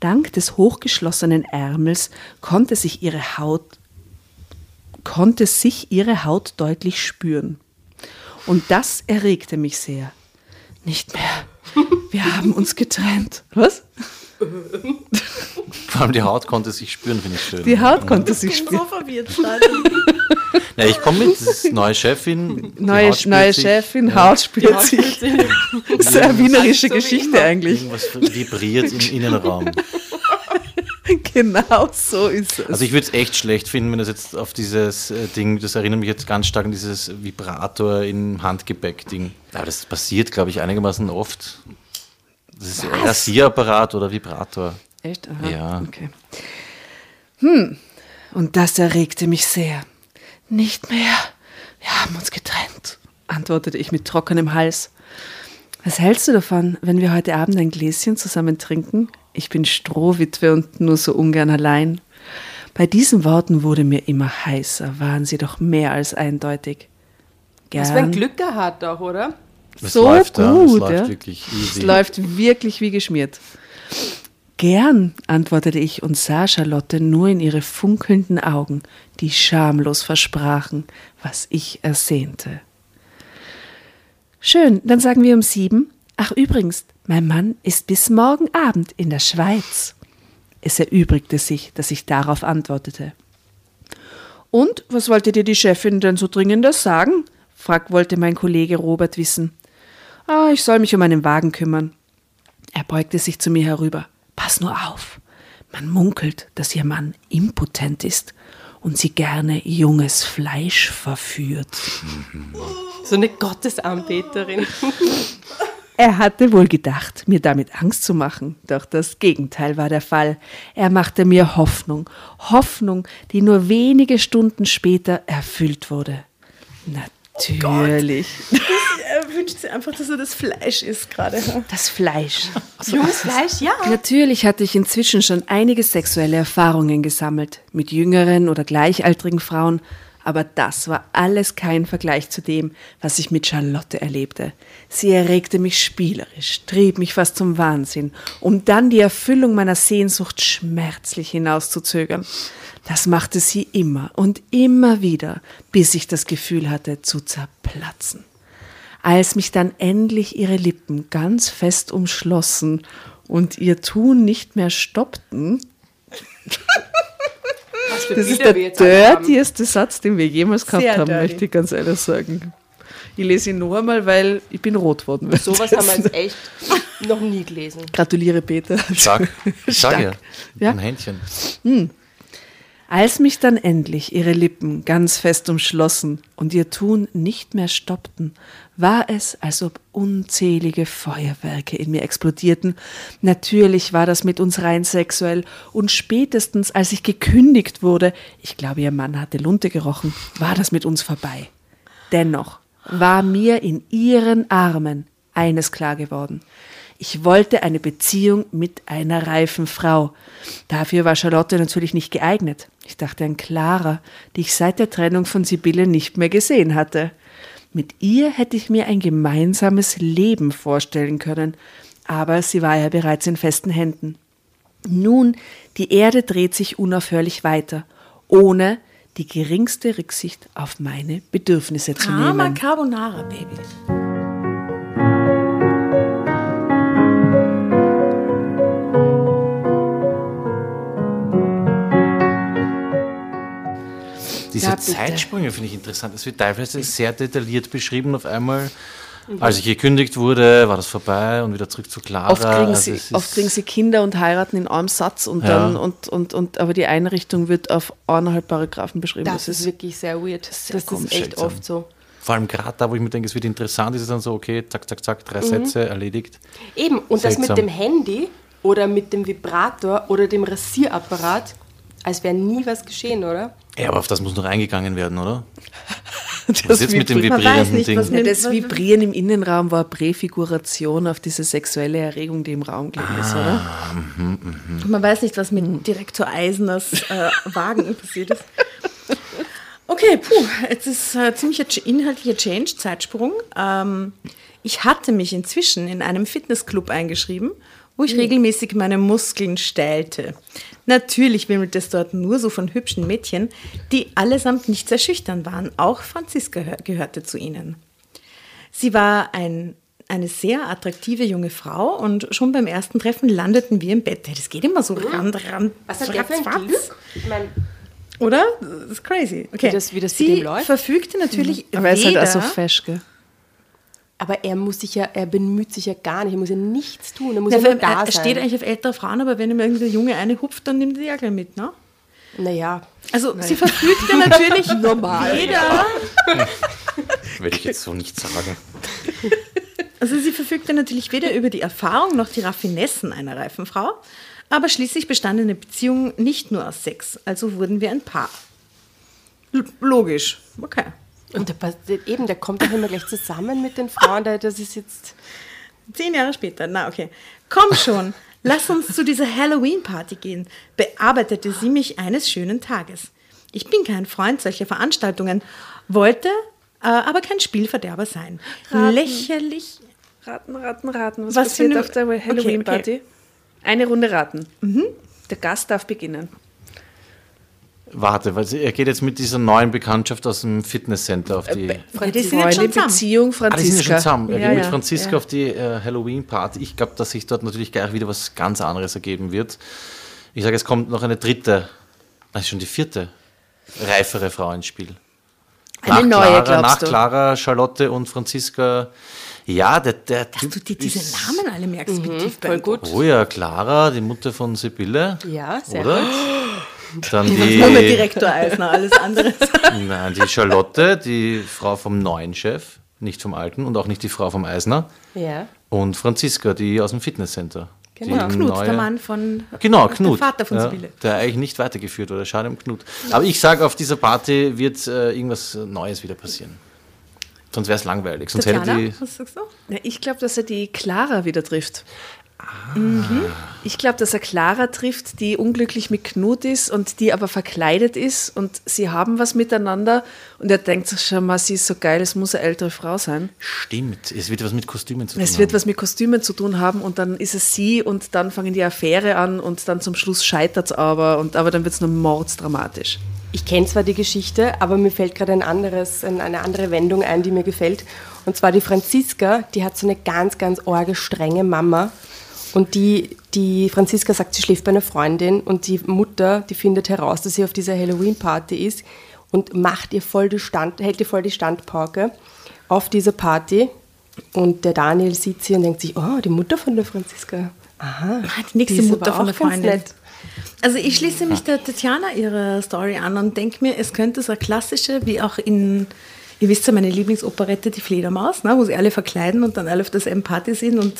Dank des hochgeschlossenen Ärmels konnte sich ihre Haut konnte sich ihre Haut deutlich spüren. Und das erregte mich sehr. Nicht mehr. Wir haben uns getrennt. Was? Vor allem die Haut konnte sich spüren, finde ich schön. Die Haut konnte sich Ich bin spüren. so verwirrt Ja, ich komme mit, das ist neue Chefin. Neue, neue sich. Chefin, Haut spürt sich. Sehr wienerische So wie Geschichte immer. eigentlich. Irgendwas vibriert im Innenraum. Genau so ist es. Also ich würde es echt schlecht finden, wenn das jetzt auf dieses äh, Ding, das erinnert mich jetzt ganz stark an dieses Vibrator im Handgepäck-Ding. Aber das passiert, glaube ich, einigermaßen oft. Das ist Rasierapparat oder Vibrator. Echt? Aha. Ja. Okay. Hm. Und das erregte mich sehr. Nicht mehr. Wir haben uns getrennt, antwortete ich mit trockenem Hals. Was hältst du davon, wenn wir heute Abend ein Gläschen zusammen trinken? Ich bin Strohwitwe und nur so ungern allein. Bei diesen Worten wurde mir immer heißer, waren sie doch mehr als eindeutig. Gern. Was für ein Glück hat auch, oder? Es so läuft, ja, es gut, läuft ja. wirklich Es easy. läuft wirklich wie geschmiert. Gern, antwortete ich und sah Charlotte nur in ihre funkelnden Augen, die schamlos versprachen, was ich ersehnte. Schön, dann sagen wir um sieben. Ach übrigens, mein Mann ist bis morgen Abend in der Schweiz. Es erübrigte sich, dass ich darauf antwortete. Und was wollte dir die Chefin denn so dringendes sagen? frag wollte mein Kollege Robert wissen. Ah, ich soll mich um einen Wagen kümmern. Er beugte sich zu mir herüber. Pass nur auf. Man munkelt, dass ihr Mann impotent ist und sie gerne junges Fleisch verführt. So eine Gottesanbeterin. Er hatte wohl gedacht, mir damit Angst zu machen, doch das Gegenteil war der Fall. Er machte mir Hoffnung, Hoffnung, die nur wenige Stunden später erfüllt wurde. Natürlich. Er wünscht sich einfach, dass er das Fleisch isst gerade. Das Fleisch. Junges Fleisch, ja. Natürlich hatte ich inzwischen schon einige sexuelle Erfahrungen gesammelt, mit jüngeren oder gleichaltrigen Frauen, Aber das war alles kein Vergleich zu dem, was ich mit Charlotte erlebte. Sie erregte mich spielerisch, trieb mich fast zum Wahnsinn, um dann die Erfüllung meiner Sehnsucht schmerzlich hinauszuzögern. Das machte sie immer und immer wieder, bis ich das Gefühl hatte zu zerplatzen. Als mich dann endlich ihre Lippen ganz fest umschlossen und ihr Tun nicht mehr stoppten, das ist der dirtieste Satz, den wir jemals gehabt Sehr haben, dirty. möchte ich ganz ehrlich sagen. Ich lese ihn nur einmal, weil ich bin rot worden. Sowas haben wir jetzt echt noch nie gelesen. Gratuliere, Peter. Stark. Ich sag ja. Ja. Ein Händchen. Als mich dann endlich ihre Lippen ganz fest umschlossen und ihr Tun nicht mehr stoppten, war es, als ob unzählige Feuerwerke in mir explodierten. Natürlich war das mit uns rein sexuell und spätestens als ich gekündigt wurde, ich glaube, ihr Mann hatte Lunte gerochen, war das mit uns vorbei. Dennoch war mir in ihren Armen eines klar geworden. Ich wollte eine Beziehung mit einer reifen Frau. Dafür war Charlotte natürlich nicht geeignet. Ich dachte an Clara, die ich seit der Trennung von Sibylle nicht mehr gesehen hatte. Mit ihr hätte ich mir ein gemeinsames Leben vorstellen können, aber sie war ja bereits in festen Händen. Nun, die Erde dreht sich unaufhörlich weiter, ohne die geringste Rücksicht auf meine Bedürfnisse zu Drama nehmen. Carbonara, Baby. Diese Ja. Zeitsprünge finde ich interessant. Es wird teilweise sehr detailliert beschrieben. Auf einmal, als ich gekündigt wurde, war das vorbei und wieder zurück zu Clara. Oft kriegen, Also sie, ist- oft kriegen sie Kinder und heiraten in einem Satz und Ja. dann und, und, und aber die Einrichtung wird auf eineinhalb Paragraphen beschrieben. Das ist wirklich sehr weird. Das ist, komisch, echt seltsam. oft so. Vor allem gerade da, wo ich mir denke, es wird interessant, ist es dann so, okay, zack, zack, zack, drei Sätze erledigt. Eben, und das mit Seltsam. dem Handy oder mit dem Vibrator oder dem Rasierapparat, als wäre nie was geschehen, oder? Ja, aber auf das muss noch eingegangen werden, oder? das, Was jetzt mit dem vibrierenden nicht, Ding? was mit- das Vibrieren im Innenraum war Präfiguration auf diese sexuelle Erregung, die im Raum gelegen ist, oder? Man weiß nicht, was mit Direktor Eisners äh, Wagen passiert ist. Okay, puh, jetzt ist äh, ziemlich ein inhaltlicher Change, Zeitsprung. Ähm, ich hatte mich inzwischen in einem Fitnessclub eingeschrieben, wo ich regelmäßig meine Muskeln stellte. Natürlich wimmelte es dort nur so von hübschen Mädchen, die allesamt nicht sehr schüchtern waren. Auch Franziska hör- gehörte zu ihnen. Sie war ein, eine sehr attraktive junge Frau und schon beim ersten Treffen landeten wir im Bett. Das geht immer so ran, ran, Was hat der für ein ratzfatz. Glück? Ich meine, Oder? Das ist crazy. Okay. Wie das- wie das Sie dem läuft? verfügte natürlich Aber er ist halt weder, auch so fesch, gell? Aber er muss sich ja, er bemüht sich ja gar nicht, er muss ja nichts tun, er muss Ja, ja, nur er, da er sein. steht eigentlich auf ältere Frauen, aber wenn ihm irgendein Junge eine hupft, dann nimmt er die ja gleich mit, ne? naja, Also sie verfügte natürlich weder, Würde ich jetzt so nicht sagen. also sie verfügte natürlich weder über die Erfahrung noch die Raffinessen einer reifen Frau, aber schließlich bestand eine Beziehung nicht nur aus Sex, also wurden wir ein Paar. L logisch, okay. Und der, eben, der kommt auch immer gleich zusammen mit den Frauen, da- das ist jetzt, Zehn Jahre später, na okay. Komm schon, lass uns zu dieser Halloween-Party gehen, bearbeitete sie mich eines schönen Tages. Ich bin kein Freund solcher Veranstaltungen, wollte äh, aber kein Spielverderber sein. Raten. Lächerlich. Raten, raten, raten. Was, Was für passiert eine- auf der Okay, Halloween-Party? Eine Runde raten. Der Gast darf beginnen. Warte, weil sie- er geht jetzt mit dieser neuen Bekanntschaft aus dem Fitnesscenter auf die. Ja, die sind jetzt schon zusammen. Beziehung, Ah, die sind ja Franziska. schon zusammen. Er Ja, geht mit ja, Franziska ja. auf die äh, Halloween-Party. Ich glaube, dass sich dort natürlich gleich wieder was ganz anderes ergeben wird. Ich sage, es kommt noch eine dritte, ist schon die vierte, reifere Frau ins Spiel. Eine neue, Clara, glaubst nach du? Clara, Charlotte und Franziska. Ja, der, der Dass Typ du dir diese Namen alle merkst, mhm, tief voll gut. Oh ja, Clara, die Mutter von Sibylle. Ja, sehr oder? gut. Dann Nur mit die, Direktor Eisner, alles andere. nein, die Charlotte, die Frau vom neuen Chef, nicht vom alten und auch nicht die Frau vom Eisner. Ja, Und Franziska, die aus dem Fitnesscenter. Genau. Die Knut, neue- der Mann von Genau, der Knut. Vater von ja, Sibylle. Der eigentlich nicht weitergeführt wurde. Schade um Knut. Aber ich sage, auf dieser Party wird äh, irgendwas Neues wieder passieren. Sonst wäre es langweilig. Sonst hätte Tatjana, die. was sagst du? Ja, ich glaube, dass er die Clara wieder trifft. Ich glaube, dass er Clara trifft, die unglücklich mit Knut ist und die aber verkleidet ist und sie haben was miteinander und er denkt sich schon mal, sie ist so geil, es muss eine ältere Frau sein. Stimmt, es wird was mit Kostümen zu tun Es wird haben. was mit Kostümen zu tun haben und dann ist es sie und dann fangen die Affäre an und dann zum Schluss scheitert es aber und aber dann wird es nur mordsdramatisch. Ich kenne zwar die Geschichte, aber mir fällt gerade ein anderes, ein- eine andere Wendung ein, die mir gefällt. Und zwar die Franziska, die hat so eine ganz, ganz orge, strenge Mama. Und die, die Franziska sagt, sie schläft bei einer Freundin und die Mutter, die findet heraus, dass sie auf dieser Halloween-Party ist und macht ihr voll die Stand, hält ihr voll die Standpauke auf dieser Party. Und der Daniel sieht sie und denkt sich, oh, die Mutter von der Franziska. Aha. Ah, Die nächste die ist Mutter von der Freundin. nett. Also ich schließe mich der Tatjana ihrer Story an und denke mir, es könnte so eine klassische, wie auch in, ihr wisst ja, meine Lieblingsoperette, die Fledermaus, ne, wo sie alle verkleiden und dann alle auf derselben Party sind und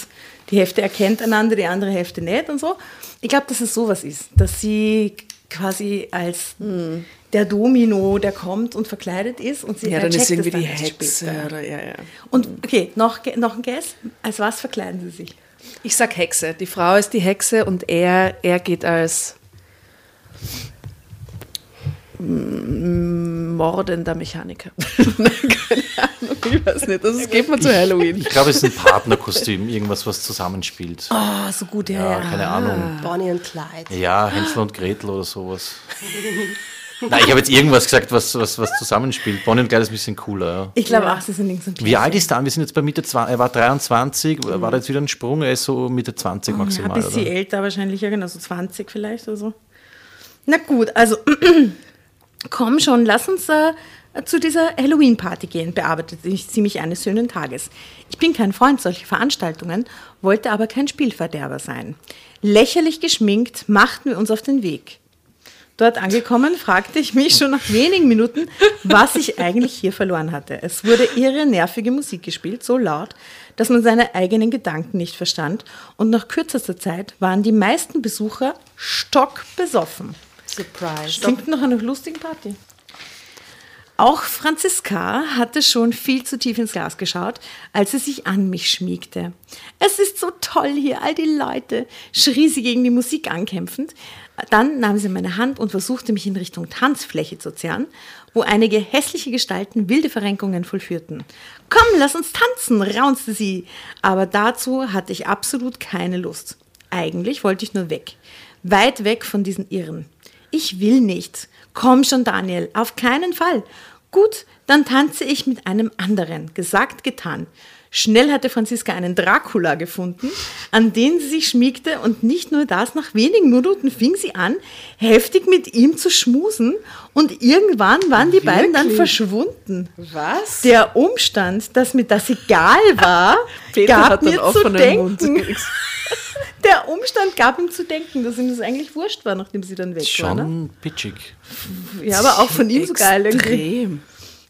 die Hälfte erkennt einander, die andere Hälfte nicht und so. Ich glaube, dass es sowas ist, dass sie quasi als der Domino, der kommt und verkleidet ist und sie Ja, dann ist irgendwie dann die Hexe oder ja, ja. Und okay, noch, noch ein Guess, als was verkleiden sie sich? Ich sag Hexe. Die Frau ist die Hexe und er, er geht als mordender Mechaniker. Nein, Keine Ahnung, ich weiß nicht. Das geht mir zu Halloween. Ich glaube, es ist ein Partnerkostüm, irgendwas, was zusammenspielt. Oh, so gut, ja. Ja, keine Ahnung. Bonnie und Clyde. Ja, Hänsel und Gretel oder sowas. Nein, ich habe jetzt irgendwas gesagt, was, was, was zusammenspielt. Bonnie und Clyde ist ein bisschen cooler. Ja. Ich glaube auch, sie sind links und Wie alt ist er? Wir sind jetzt bei Mitte 20, er war 23, war da jetzt wieder ein Sprung, er ist so Mitte 20 Ja, ein maximal, bisschen oder? älter wahrscheinlich, ja genau, so 20 vielleicht oder so. Na gut, also komm schon, lass uns äh, zu dieser Halloween-Party gehen, bearbeitete ich ziemlich eines schönen Tages. Ich bin kein Freund solcher Veranstaltungen, wollte aber kein Spielverderber sein. Lächerlich geschminkt machten wir uns auf den Weg. Dort angekommen, fragte ich mich schon nach wenigen Minuten, was ich eigentlich hier verloren hatte. Es wurde irre nervige Musik gespielt, so laut, dass man seine eigenen Gedanken nicht verstand. Und nach kürzester Zeit waren die meisten Besucher stockbesoffen. Surprise. Klingt nach einer lustigen Party. Auch Franziska hatte schon viel zu tief ins Glas geschaut, als sie sich an mich schmiegte. Es ist so toll hier, all die Leute, schrie sie gegen die Musik ankämpfend. Dann nahm sie meine Hand und versuchte mich in Richtung Tanzfläche zu zerren, wo einige hässliche Gestalten wilde Verrenkungen vollführten. Komm, lass uns tanzen, raunzte sie. Aber dazu hatte ich absolut keine Lust. Eigentlich wollte ich nur weg. Weit weg von diesen Irren. Ich will nicht. Komm schon, Daniel, auf keinen Fall. Gut, dann tanze ich mit einem anderen. Gesagt, getan. Schnell hatte Franziska einen Dracula gefunden, an den sie sich schmiegte und nicht nur das, nach wenigen Minuten fing sie an, heftig mit ihm zu schmusen und irgendwann waren die beiden dann Wirklich? verschwunden. Was? Der Umstand, dass mir das egal war, gab mir zu denken. Der Umstand gab ihm zu denken, dass ihm das eigentlich wurscht war, nachdem sie dann weg war. Ne? Schon pitchig. Ja, aber auch von ihm so geil irgendwie.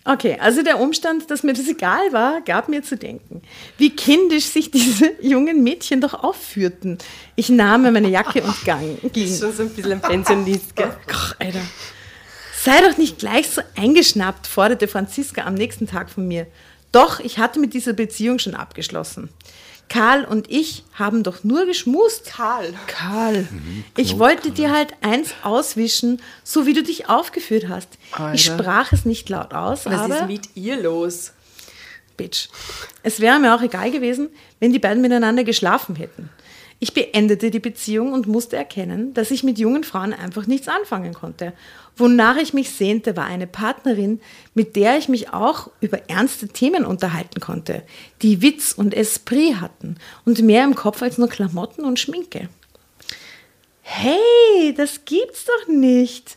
Okay, also der Umstand, dass mir das egal war, gab mir zu denken. Wie kindisch sich diese jungen Mädchen doch aufführten. Ich nahm mir meine Jacke und gang, ging. Schon so ein bisschen ein Pensionist, gell? Ach, Alter. Sei doch nicht gleich so eingeschnappt, forderte Franziska am nächsten Tag von mir. Doch, ich hatte mit dieser Beziehung schon abgeschlossen. Karl und ich haben doch nur geschmust. Karl. Karl, ich wollte dir halt eins auswischen, so wie du dich aufgeführt hast. Ich Alter. sprach es nicht laut aus, Was aber ist mit ihr los? Bitch. Es wäre mir auch egal gewesen, wenn die beiden miteinander geschlafen hätten. Ich beendete die Beziehung und musste erkennen, dass ich mit jungen Frauen einfach nichts anfangen konnte. Wonach ich mich sehnte, war eine Partnerin, mit der ich mich auch über ernste Themen unterhalten konnte, die Witz und Esprit hatten und mehr im Kopf als nur Klamotten und Schminke. Hey, das gibt's doch nicht.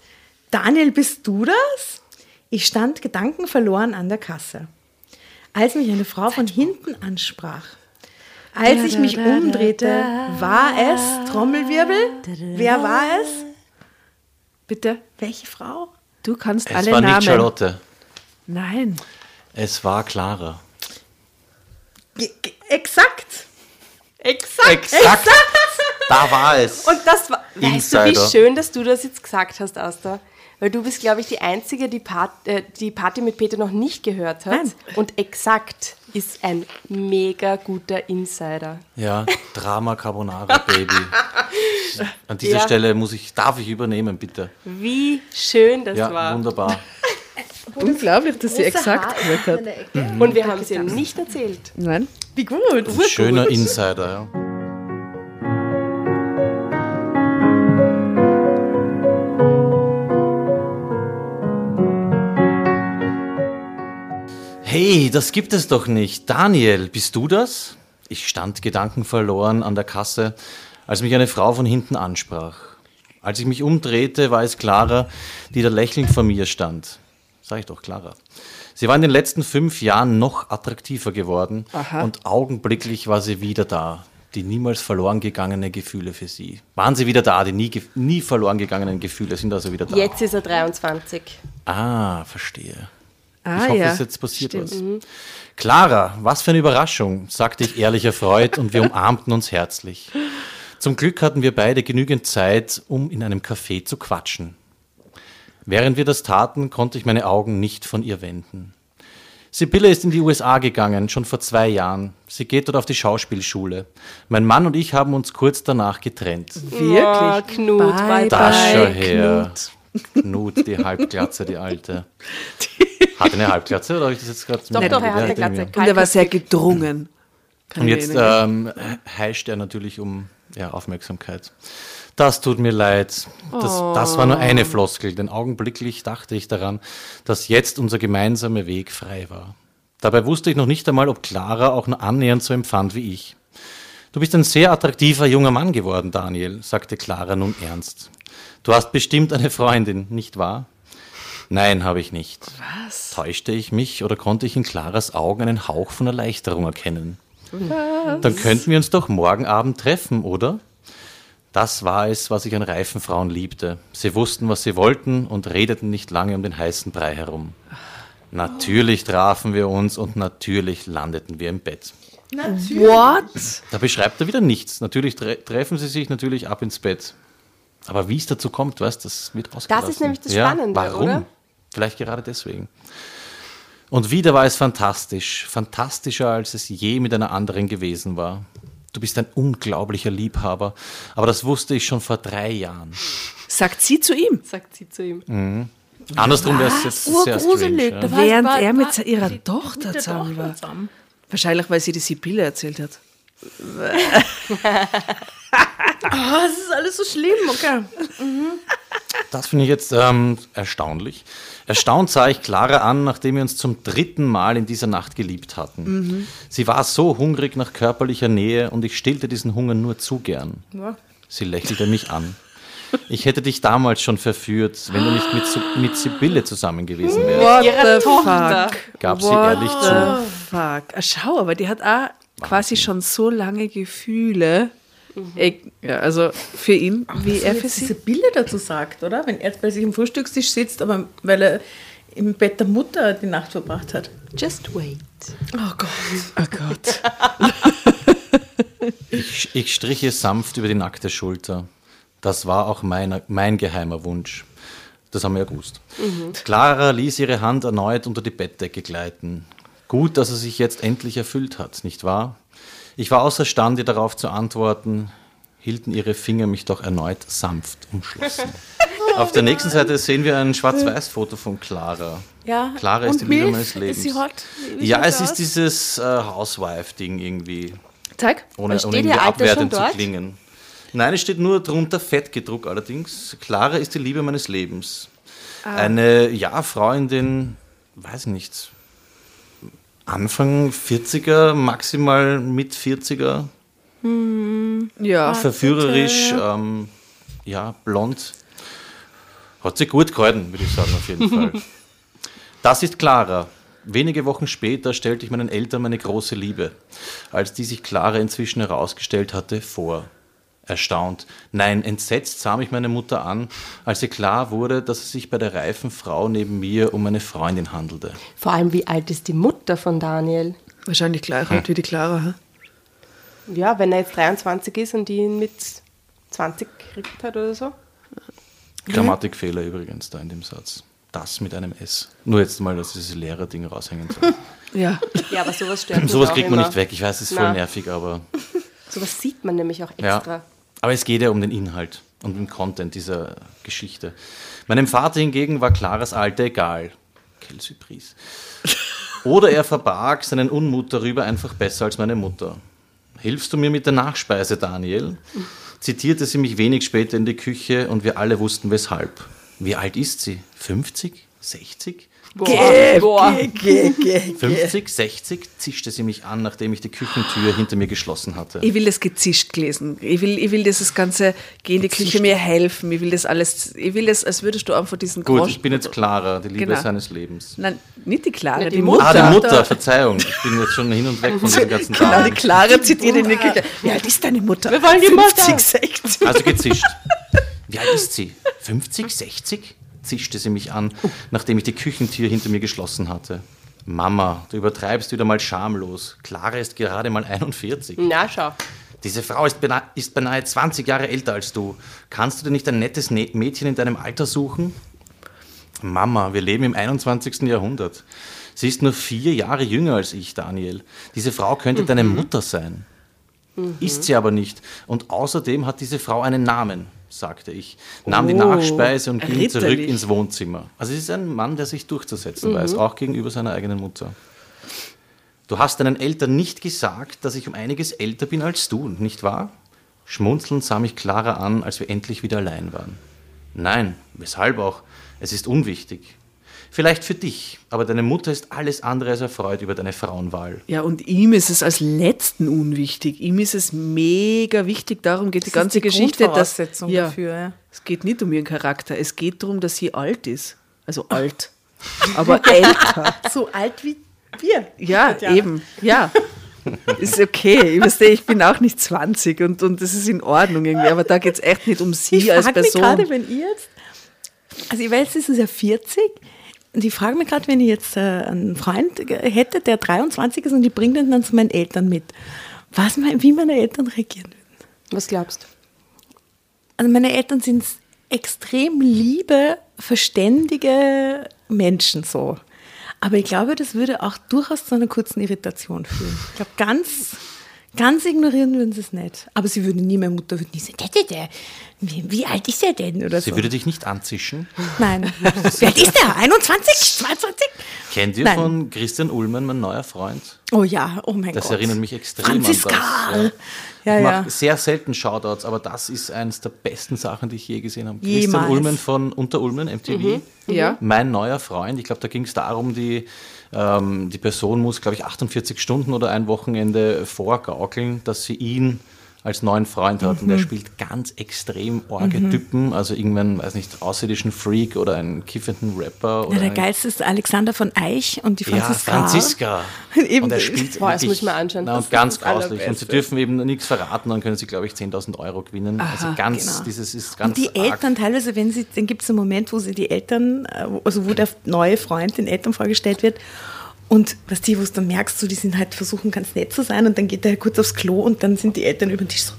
Daniel, bist du das? Ich stand gedankenverloren an der Kasse. Als mich eine Frau von hinten ansprach. Als ich mich umdrehte, war es Trommelwirbel. Wer war es? Bitte, Welche Frau? du kannst Es alle war Namen. nicht Charlotte, Nein. es war Clara. Exakt. Exakt. Exakt! Da war es. Und das war, weißt du, Insider. wie schön, dass du das jetzt gesagt hast, Asta? Weil du bist, glaube ich, die Einzige, die, Part, äh, die Party mit Peter noch nicht gehört hat. Nein. Und exakt ist ein mega guter Insider. Ja, Drama Carbonara Baby. An dieser Ja. Stelle muss ich, darf ich übernehmen, bitte. Wie schön das Ja, war. wunderbar. Unglaublich, dass sie exakt gehört hat. Und wir haben es ihr nicht erzählt. Nein? Wie gut. Schöner Insider, ja. Hey, das gibt es doch nicht. Daniel, bist du das? Ich stand gedankenverloren an der Kasse, als mich eine Frau von hinten ansprach. Als ich mich umdrehte, war es Clara, die da lächelnd vor mir stand. Sag ich doch, Clara. Sie war in den letzten fünf Jahren noch attraktiver geworden und augenblicklich war sie wieder da. Die niemals verloren gegangene Gefühle für sie. Waren sie wieder da? Die nie, nie verloren gegangenen Gefühle sind also wieder da. Jetzt ist er 23. Ah, verstehe. Ah, ich hoffe, ja. es jetzt passiert Stimmt. was. Clara, was für eine Überraschung, sagte ich ehrlich erfreut und wir umarmten uns herzlich. Zum Glück hatten wir beide genügend Zeit, um in einem Café zu quatschen. Während wir das taten, konnte ich meine Augen nicht von ihr wenden. Sibylle ist in die USA gegangen, schon vor zwei Jahren. Sie geht dort auf die Schauspielschule. Mein Mann und ich haben uns kurz danach getrennt. Wirklich? Oh, Knut, bye, Das bye. schau her. Knut, die Halbglatze, die alte. Hat eine Halbglatze oder habe ich das jetzt gerade Doch, doch, er hat eine Ja, Glatze. Und er war sehr gedrungen. Kann Und jetzt ähm, heischt er natürlich um ja, Aufmerksamkeit. Das tut mir leid. Das, das war nur eine Floskel, denn augenblicklich dachte ich daran, dass jetzt unser gemeinsamer Weg frei war. Dabei wusste ich noch nicht einmal, ob Clara auch nur annähernd so empfand wie ich. Du bist ein sehr attraktiver junger Mann geworden, Daniel, sagte Clara nun ernst. Du hast bestimmt eine Freundin, nicht wahr? Nein, habe ich nicht. Was? Täuschte ich mich oder konnte ich in Claras Augen einen Hauch von Erleichterung erkennen? Dann könnten wir uns doch morgen Abend treffen, oder? Das war es, was ich an reifen Frauen liebte. Sie wussten, was sie wollten und redeten nicht lange um den heißen Brei herum. Natürlich trafen wir uns und natürlich landeten wir im Bett. What? Da beschreibt er wieder nichts. Natürlich tre treffen sie sich natürlich ab ins Bett. Aber wie es dazu kommt, weißt das wird ausgelassen. ist nämlich das ja, Spannende, Warum? oder? Vielleicht gerade deswegen. Und wieder war es fantastisch. Fantastischer, als es je mit einer anderen gewesen war. Du bist ein unglaublicher Liebhaber. Aber das wusste ich schon vor drei Jahren. Sagt sie zu ihm. Sagt sie zu ihm. Andersrum wäre es jetzt sehr strange. Urgruselig. Ja. Während war- er mit war- ihrer Tochter mit zusammen Tochter war. Wahrscheinlich, weil sie die Sibylle erzählt hat. Oh, es ist alles so schlimm, okay. Das finde ich jetzt ähm, erstaunlich. Erstaunt sah ich Clara an, nachdem wir uns zum dritten Mal in dieser Nacht geliebt hatten. Sie war so hungrig nach körperlicher Nähe und ich stillte diesen Hunger nur zu gern. Ja. Sie lächelte mich an. Ich hätte dich damals schon verführt, wenn du nicht mit, mit Sibylle zusammen gewesen wärst, What Ihrer the Tochter. fuck? gab sie What ehrlich zu. the fuck? Ah, schau, aber die hat auch quasi schon so lange Gefühle. Ich, ja, also für ihn, wie er für sie. diese Bilder dazu sagt, oder? Wenn er bei sich am Frühstückstisch sitzt, aber weil er im Bett der Mutter die Nacht verbracht hat. Just wait. Oh Gott. Oh Gott. Ich, ich strich ihr sanft über die nackte Schulter. Das war auch mein, mein geheimer Wunsch. Das haben wir ja gewusst. Clara ließ ihre Hand erneut unter die Bettdecke gleiten. Gut, dass er sich jetzt endlich erfüllt hat, nicht wahr? Ich war außerstande, darauf zu antworten, hielten ihre Finger mich doch erneut sanft umschlossen. Auf der nächsten Seite sehen wir ein Schwarz-Weiß-Foto von Clara. Ja, Clara ist die Liebe meines Lebens. ist sie hot? Wie ja, es sie ist aus? dieses äh, Housewife-Ding irgendwie. Zeig. Ohne, Steht ohne irgendwie abwertend zu klingen. Nein, es steht nur drunter fett gedruckt allerdings. Clara ist die Liebe meines Lebens. Ah. Eine, ja, Frau in den, weiß nicht, Anfang 40er, maximal mit 40er, Ja. verführerisch, ähm, ja, blond. Hat sie gut gehalten, würde ich sagen, auf jeden Fall. Das ist Clara. Wenige Wochen später stellte ich meinen Eltern meine große Liebe, als die sich Clara inzwischen herausgestellt hatte, vor. Erstaunt, nein, entsetzt sah mich meine Mutter an, als ihr klar wurde, dass es sich bei der reifen Frau neben mir um eine Freundin handelte. Vor allem, wie alt ist die Mutter von Daniel? Wahrscheinlich gleich alt wie die Clara. hä? Ja, wenn er jetzt 23 ist und die ihn mit 20 gekriegt hat oder so. Grammatikfehler übrigens da in dem Satz. das mit einem S. Nur jetzt mal, dass dieses Lehrerding raushängen soll. Ja. Ja, aber sowas stört mich Sowas kriegt man immer. nicht weg. Ich weiß, es ist voll Na. nervig, aber Sowas sieht man nämlich auch extra. ja. Aber es geht ja um den Inhalt und den Content dieser Geschichte. Meinem Vater hingegen war klares Alter egal. Quelle surprise. Oder er verbarg seinen Unmut darüber einfach besser als meine Mutter. Hilfst du mir mit der Nachspeise, Daniel? Zitierte sie mich wenig später in die Küche und wir alle wussten weshalb. Wie alt ist sie? 50? 60? Geh, Boah. geh, geh, geh. 50, 60 zischte sie mich an, nachdem ich die Küchentür hinter mir geschlossen hatte. Ich will das gezischt lesen. Ich will, ich will dieses ganze, geh in die Küche, mir helfen. Ich will das alles, ich will das, als würdest du einfach diesen Gut, Grosch- ich bin jetzt Clara, die Liebe Genau. seines Lebens. Nein, nicht die Clara, die, die Mutter. Ah, die Mutter, Verzeihung. Ich bin jetzt schon hin und weg von diesen ganzen Genau, die Damen. Clara zitiert in die Küche. Wie alt ist deine Mutter? Wir wollen die 50, Mutter. 60. Also gezischt. Wie alt ist sie? 50, 60? Zischte sie mich an, nachdem ich die Küchentür hinter mir geschlossen hatte. Mama, du übertreibst wieder mal schamlos. Clara ist gerade mal 41. Na, schau. Diese Frau ist beinahe, ist beinahe 20 Jahre älter als du. Kannst du dir nicht ein nettes Ne- Mädchen in deinem Alter suchen? Mama, wir leben im 21. Jahrhundert. Sie ist nur vier Jahre jünger als ich, Daniel. Diese Frau könnte deine Mutter sein. Ist sie aber nicht. Und außerdem hat diese Frau einen Namen, sagte ich. Nahm die Oh, Nachspeise und ging zurück ritterlich. ins Wohnzimmer. Also es ist ein Mann, der sich durchzusetzen weiß, auch gegenüber seiner eigenen Mutter. Du hast deinen Eltern nicht gesagt, dass ich um einiges älter bin als du, nicht wahr? Schmunzelnd sah mich Clara an, als wir endlich wieder allein waren. Nein, weshalb auch? Es ist unwichtig. Vielleicht für dich, aber deine Mutter ist alles andere als erfreut über deine Frauenwahl. Ja, und ihm ist es als Letzten unwichtig. Ihm ist es mega wichtig. Darum geht die Das ist ganze die Geschichte. Dass, ja, dafür, ja. Es geht nicht um ihren Charakter. Es geht darum, dass sie alt ist. Also alt. Aber älter. So alt wie wir. Ja, eben. Ja. Ist okay. Ich, verstehe, ich bin auch nicht 20 und, und das ist in Ordnung irgendwie. Aber da geht es echt nicht um sie Ich als frage mich Person. gerade, wenn ihr jetzt, also ich weiß, es ist ja 40, und ich frage mich gerade, wenn ich jetzt äh, einen Freund hätte, der 23 ist und ich bringe den dann zu meinen Eltern mit, was mein, wie meine Eltern reagieren würden. Was glaubst du? Also meine Eltern sind extrem liebe, verständige Menschen so. Aber ich glaube, das würde auch durchaus zu einer kurzen Irritation führen. Ich glaube, ganz, ganz ignorieren würden sie es nicht. Aber sie würden nie, meine Mutter würde nie sagen, wie, wie alt ist er denn? Oder Sie so. würde dich nicht anzischen. Nein. Wie alt ist der? 21? 22? Kennt ihr Nein. von Christian Ullmann, mein neuer Freund? Oh ja, oh mein Das Gott. erinnert mich extrem Franziska. an das. Ja, ich ja. mache sehr selten Shoutouts, aber das ist eines der besten Sachen, die ich je gesehen habe. Jemals. Christian Ullmann von Unter Ulmen, MTV. Ja. Mein neuer Freund. Ich glaube, da ging es darum, die, ähm, die Person muss, glaube ich, 48 Stunden oder ein Wochenende vorgaukeln, dass sie ihn als neuen Freund hat. Und er spielt ganz extrem orge Typen, also irgendwann, weiß nicht, außerirdischen Freak oder einen kiffenden Rapper. Oder Ja, der geilste ist Alexander von Eich und die ja, Franziska. Franziska. Eben. Und er spielt Boah, das wirklich- muss ich mir anschauen. Na, Das und ganz das grauslich. Und sie dürfen eben nichts verraten, dann können sie, glaube ich, 10.000 Euro gewinnen. also ganz, genau. dieses ist ganz Und die arg. Eltern teilweise, wenn sie, dann gibt es einen Moment, wo sie die Eltern, äh, also wo der neue Freund den Eltern vorgestellt wird. Und was die, wo du dann merkst, so, die sind halt versuchen ganz nett zu sein und dann geht er halt kurz aufs Klo und dann sind die Eltern über den Tisch so,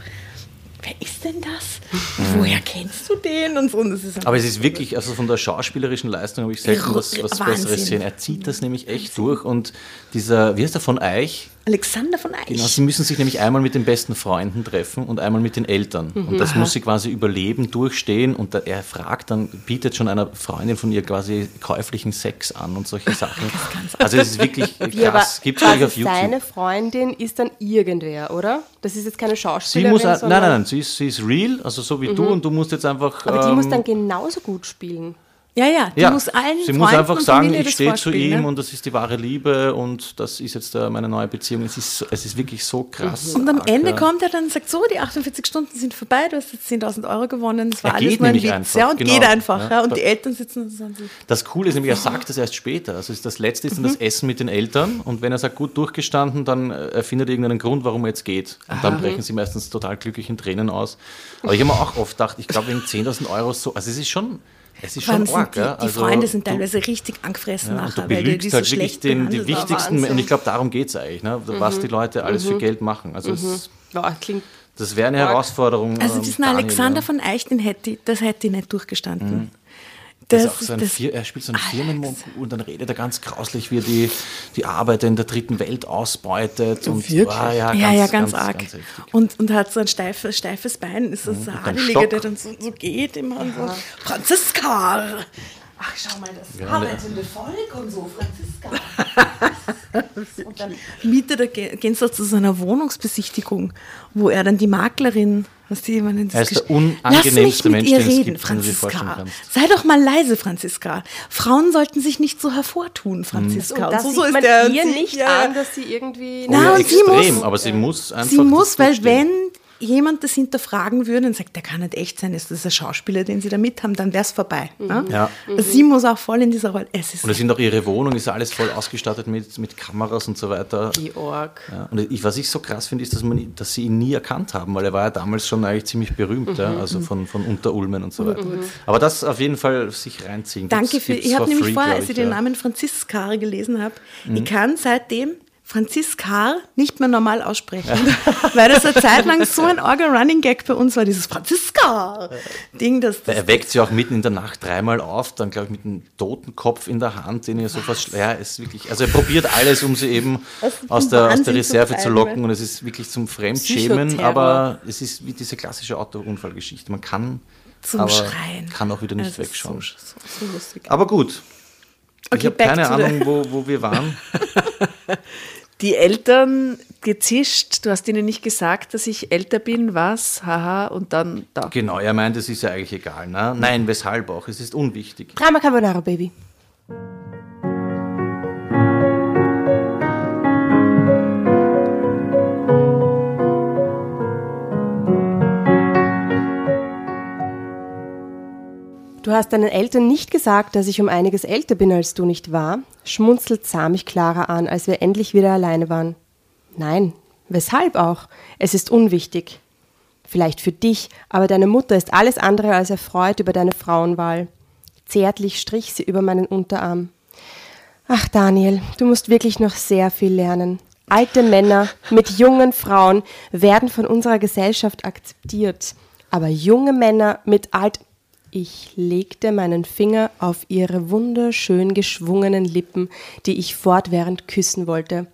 wer ist denn das? Und woher kennst du den? Und so. Und Aber es ist wirklich, also von der schauspielerischen Leistung habe ich selten was, was Wahnsinn. Besseres gesehen. Er zieht das nämlich echt durch und dieser, wie heißt der von Eich? Alexander von Eich. Genau, sie müssen sich nämlich einmal mit den besten Freunden treffen und einmal mit den Eltern. Und das muss sie quasi überleben, durchstehen. Und da, er fragt dann, bietet schon einer Freundin von ihr quasi käuflichen Sex an und solche Sachen. Also es ist wirklich krass. Gibt es auf YouTube. seine Freundin ist dann irgendwer, oder? Das ist jetzt keine Sie Schauspielerin, muss, ein- nein, nein, nein, sie ist, sie ist real, also so wie du und du musst jetzt einfach. Aber die ähm, muss dann genauso gut spielen. Ja, ja, die ja, muss allen sie muss einfach sagen, ich stehe zu ihm ne? und das ist die wahre Liebe und das ist jetzt äh, meine neue Beziehung. Es ist, es ist wirklich so krass. Und am arg, Ende ja. kommt er dann und sagt, so, die 48 Stunden sind vorbei, du hast jetzt 10.000 Euro gewonnen, das war Er alles nur ein Witz. einfach, ja, und genau. geht einfach. Ja. Und die Eltern sitzen und sagen so, Das Coole ist nämlich, er sagt das erst später. Also es- das Letzte ist dann Mhm. das Essen mit den Eltern und wenn er sagt, gut durchgestanden, dann äh, erfindet er irgendeinen Grund, warum er jetzt geht. Und dann brechen sie meistens total glücklich in Tränen aus. Aber ich habe mir auch oft gedacht, ich glaube wegen 10.000 Euro so, also es ist schon, es ist schon arg. die, ja. die Also Freunde sind du- teilweise richtig angefressen Ja, nachher, du weil die, die so halt wirklich den, die wichtigsten, und ich glaube, darum geht es eigentlich, ne? was Mhm. die Leute alles für Geld machen. Also es, Boah, klingt das wäre eine Arg. Herausforderung. Also ähm, diesen Daniel, Alexander ja. von Eich, den hätte das hätte ich nicht durchgestanden. Das Das ist auch so ein Fir er spielt so einen Firmenmund und dann redet er ganz grauslich, wie er die, die Arbeiter in der dritten Welt ausbeutet. Und, Ah, ja, ja, ja, ganz, arg. ganz und, und hat so ein steifes, steifes Bein, ist das so dann Adelige, Stock. der dann so, so geht immer und so. Franziska! Ach, schau mal, das Ja, arbeitende Volk und so, Franziska. und dann mietet er, ge- gehen sie zu so einer Wohnungsbesichtigung, wo er dann die Maklerin, was die immer in Er ist der unangenehmste mit Mensch, ihr den es reden, gibt, den du dir vorstellen Franziska. Sei doch mal leise, Franziska. Frauen sollten sich nicht so hervortun, Franziska. Und das so, sieht so ist man der ihr nicht ja. an, dass sie irgendwie... Oh Na, ja, und sie extrem, muss- aber sie muss einfach. Sie muss, weil wenn jemand das hinterfragen würde und sagt, der kann nicht echt sein, ist das ein Schauspieler, den sie da mit haben, dann wäre es vorbei. Ja? Ja. Sie muss auch voll in dieser Rolle. Es ist Und es sind auch ihre Wohnung, ist alles voll ausgestattet mit, mit Kameras und so weiter. Die Org. Ja, und ich, was ich so krass finde, ist, dass, man, dass sie ihn nie erkannt haben, weil er war ja damals schon eigentlich ziemlich berühmt, ja, also von, von Unterulmen und so weiter. Aber das auf jeden Fall sich reinziehen. Danke Gibt's- für. gibt's Ich habe nämlich vorher, als ich den ja. Namen Franziska gelesen habe, ich kann seitdem Franziska nicht mehr normal aussprechen, weil das eine Zeit lang so ein Orga Running Gag bei uns war, dieses Franziska-Ding, das, das Er weckt sie auch mitten in der Nacht dreimal auf, dann glaube ich mit einem toten Kopf in der Hand, den er so fast. Ja, ist wirklich. Also er probiert alles, um sie eben Aus der, aus der Reserve zu locken und es ist wirklich zum Fremdschämen, aber es ist wie diese klassische Autounfallgeschichte. Man kann, aber Schreien. kann auch wieder nicht ist wegschauen. So, so, so. Aber gut. Okay, ich habe keine Ahnung, wo, wo wir waren. Die Eltern gezischt, du hast ihnen nicht gesagt, dass ich älter bin, was, haha, und dann da. Genau, er meint, es ist ja eigentlich egal. Ne? Nein, weshalb auch? Es ist unwichtig. Drama Carbonara, Baby. Du hast deinen Eltern nicht gesagt, dass ich um einiges älter bin als du, nicht wahr? Schmunzelt sah mich Clara an, als wir endlich wieder alleine waren. Nein, weshalb auch? Es ist unwichtig. Vielleicht für dich, aber deine Mutter ist alles andere als erfreut über deine Frauenwahl. Zärtlich strich sie über meinen Unterarm. Ach, Daniel, du musst wirklich noch sehr viel lernen. Alte Männer mit jungen Frauen werden von unserer Gesellschaft akzeptiert. Aber junge Männer mit alt. Ich legte meinen Finger auf ihre wunderschön geschwungenen Lippen, die ich fortwährend küssen wollte.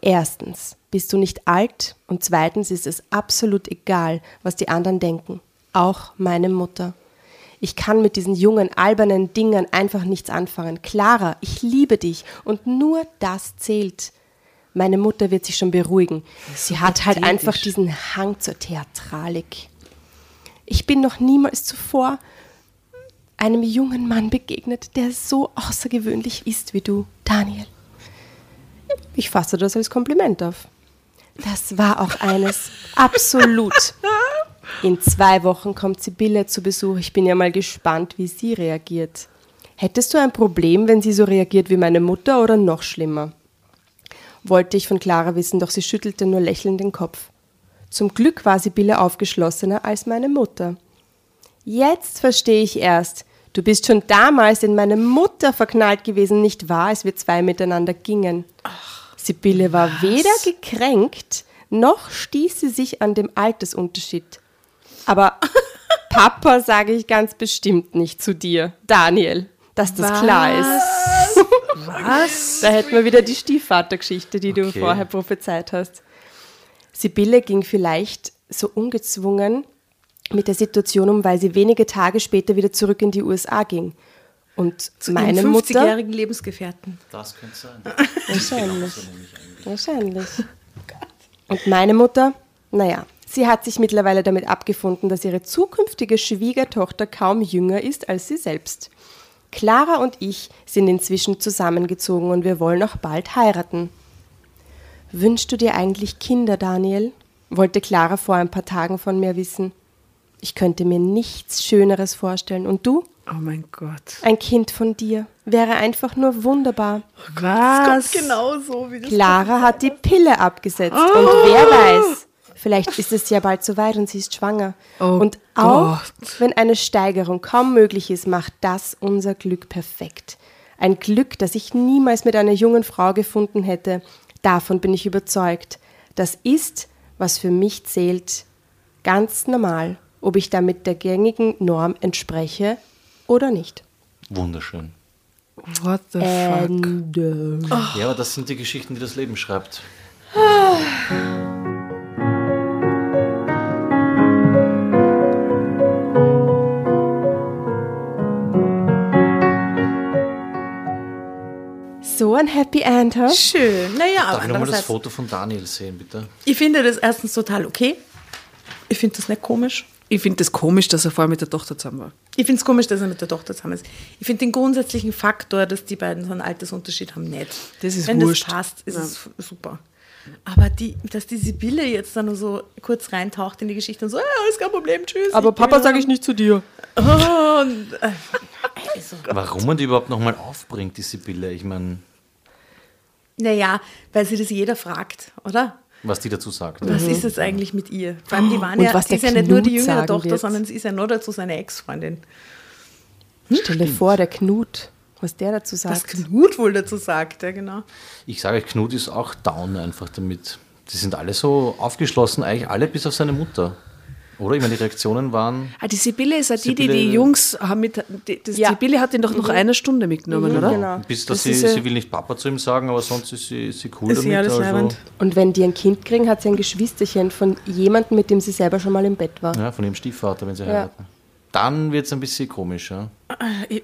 Erstens bist du nicht alt und zweitens ist es absolut egal, was die anderen denken. Auch meine Mutter. Ich kann mit diesen jungen, albernen Dingern einfach nichts anfangen. Clara, ich liebe dich und nur das zählt. Meine Mutter wird sich schon beruhigen. Sie hat halt einfach diesen Hang zur Theatralik. Ich bin noch niemals zuvor einem jungen Mann begegnet, der so außergewöhnlich ist wie du, Daniel. Ich fasse das als Kompliment auf. Das war auch eines. Absolut. In zwei Wochen kommt Sibylle zu Besuch. Ich bin ja mal gespannt, wie sie reagiert. Hättest du ein Problem, wenn sie so reagiert wie meine Mutter oder noch schlimmer? Wollte ich von Clara wissen, doch sie schüttelte nur lächelnd den Kopf. Zum Glück war Sibylle aufgeschlossener als meine Mutter. Jetzt verstehe ich erst. Du bist schon damals in meine Mutter verknallt gewesen, nicht wahr, als wir zwei miteinander gingen. Sibylle war weder gekränkt, noch stieß sie sich an dem Altersunterschied. Aber Papa sage ich ganz bestimmt nicht zu dir, Daniel, dass das klar ist. Was? Da hätten wir wieder die Stiefvatergeschichte, die du Okay. vorher prophezeit hast. Sibylle ging vielleicht so ungezwungen mit der Situation um, weil sie wenige Tage später wieder zurück in die USA ging. Und meine Einen Mutter. 50-jährigen Lebensgefährten. Das könnte sein. Wahrscheinlich. Wahrscheinlich. Und meine Mutter, naja, sie hat sich mittlerweile damit abgefunden, dass ihre zukünftige Schwiegertochter kaum jünger ist als sie selbst. Clara und ich sind inzwischen zusammengezogen und wir wollen auch bald heiraten. Wünschst du dir eigentlich Kinder, Daniel? wollte Clara vor ein paar Tagen von mir wissen. Ich könnte mir nichts Schöneres vorstellen. Und du? Oh mein Gott. Ein Kind von dir wäre einfach nur wunderbar. Was? Genau so, wie das Clara hat die Pille abgesetzt und wer weiß, vielleicht ist es ja bald soweit und sie ist schwanger. Oh und auch Gott. wenn eine Steigerung kaum möglich ist, macht das unser Glück perfekt. Ein Glück, das ich niemals mit einer jungen Frau gefunden hätte. Davon bin ich überzeugt. Das ist, was für mich zählt, ganz normal. Ob ich damit der gängigen Norm entspreche, oder nicht. Wunderschön. What the Ähm, fuck? Ja, aber das sind die Geschichten, die das Leben schreibt. So ein Happy End, ha? Schön. Naja, aber Darf ich nochmal das Foto von Daniel sehen, bitte? ich finde das erstens total okay. Ich finde das nicht komisch. Ich finde das komisch, dass er vorher mit der Tochter zusammen war. Ich finde es komisch, dass er mit der Tochter zusammen ist. Ich finde den grundsätzlichen Faktor, dass die beiden so einen Altersunterschied haben, nett. Das ist Wenn wurscht. das passt, ist Ja. es super. Aber die, dass die Sibylle jetzt dann nur so kurz reintaucht in die Geschichte und so, ja, ist kein Problem, tschüss. Aber Papa sage ich nicht zu dir. Und, äh, also, Warum man die überhaupt nochmal aufbringt, die Sibylle? Ich meine, naja, weil sie das jeder fragt, oder? was die dazu sagt. Was ist es eigentlich mit ihr? Vor allem, die waren Und ja, was sie ist ja nicht nur die jüngere Tochter, wird. sondern sie ist ja nur dazu seine Ex-Freundin. Stell dir vor, der Knut, was der dazu Was sagt. Knut wohl dazu sagt, ja genau. Ich sage euch, Knut ist auch down einfach damit. Die sind alle so aufgeschlossen, eigentlich alle bis auf seine Mutter. Oder? Ich meine, die Reaktionen waren. Ah, die Sibylle ist ja die, die die Jungs haben mit. Die, das, Ja. Sibylle hat ihn doch noch eine Stunde mitgenommen, oder? Genau. Bis dass Das sie, ist ja- sie will nicht Papa zu ihm sagen, aber sonst ist sie, sie cool Ist damit. also, leibend. Und wenn die ein Kind kriegen, hat sie ein Geschwisterchen von jemandem, mit dem sie selber schon mal im Bett war. ja, von ihrem Stiefvater, wenn sie Ja. heiraten. Dann wird es ein bisschen komisch. Ja. Ich-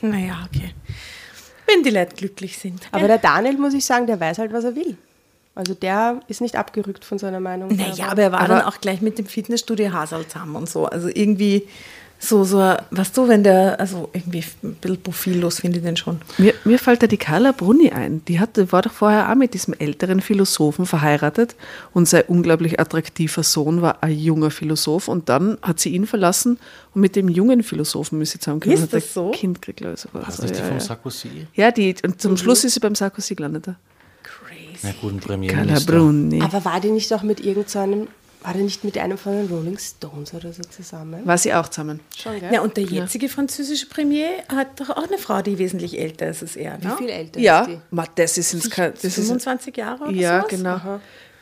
Naja, okay. Wenn die Leute glücklich sind. Aber der Daniel, muss ich sagen, der weiß halt, was er will. Also der ist nicht abgerückt von seiner Meinung. Naja, aber er war dann auch gleich mit dem Fitnessstudio Hasel zusammen und so. Also irgendwie so, so, weißt du, wenn der, also irgendwie ein bisschen profillos finde ich den schon. Mir, mir fällt da die Carla Bruni ein. Die hatte, war doch vorher auch mit diesem älteren Philosophen verheiratet und sein unglaublich attraktiver Sohn war ein junger Philosoph und dann hat sie ihn verlassen und mit dem jungen Philosophen ist sie zusammengekommen. Ist das so? Kind gekriegt, glaube ich. sogar. War das So, nicht die ja, von ja. Sarkozy? ja, die, und zum Schluss ist sie beim Sarkozy gelandet. ja. Na gut, ein Carla Premierminister. Aber war die nicht auch mit irgendeinem, war die nicht mit einem von den Rolling Stones oder so zusammen? War sie auch zusammen. Schon, gell? Ja, und der jetzige französische Premier hat doch auch eine Frau, die wesentlich älter ist als er. Wie Ne? viel älter Ja, ist die? ma, das ist, ins Ka- das ist 25 Jahre oder Ja, sowas? genau.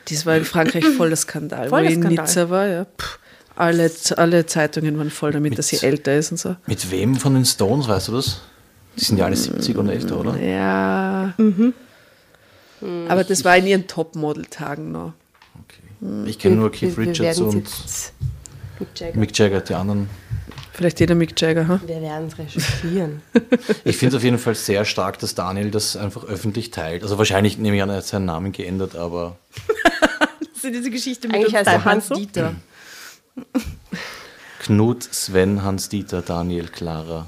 Das war in Frankreich voll der Skandal, Voll wo der ich in Skandal. Nizza war. Ja. Puh, alle, alle Zeitungen waren voll damit, dass sie älter ist und so. Mit wem von den Stones, weißt du das? Die sind ja alle 70 und älter, oder? Ja. Aber das war in ihren Topmodel-Tagen noch. Okay. Ich kenne nur Wir- Keith wir Richards werden's und Mick Jagger. Mick Jagger, die anderen. Vielleicht jeder Mick Jagger, ha? Wir werden es recherchieren. Ich finde es auf jeden Fall sehr stark, dass Daniel das einfach öffentlich teilt. Also wahrscheinlich nehme ich an, er hat seinen Namen geändert, aber Also diese Geschichte mit Eigentlich heißt er beiden, Hans so? Dieter. Knut, Sven, Hans-Dieter, Daniel, Clara.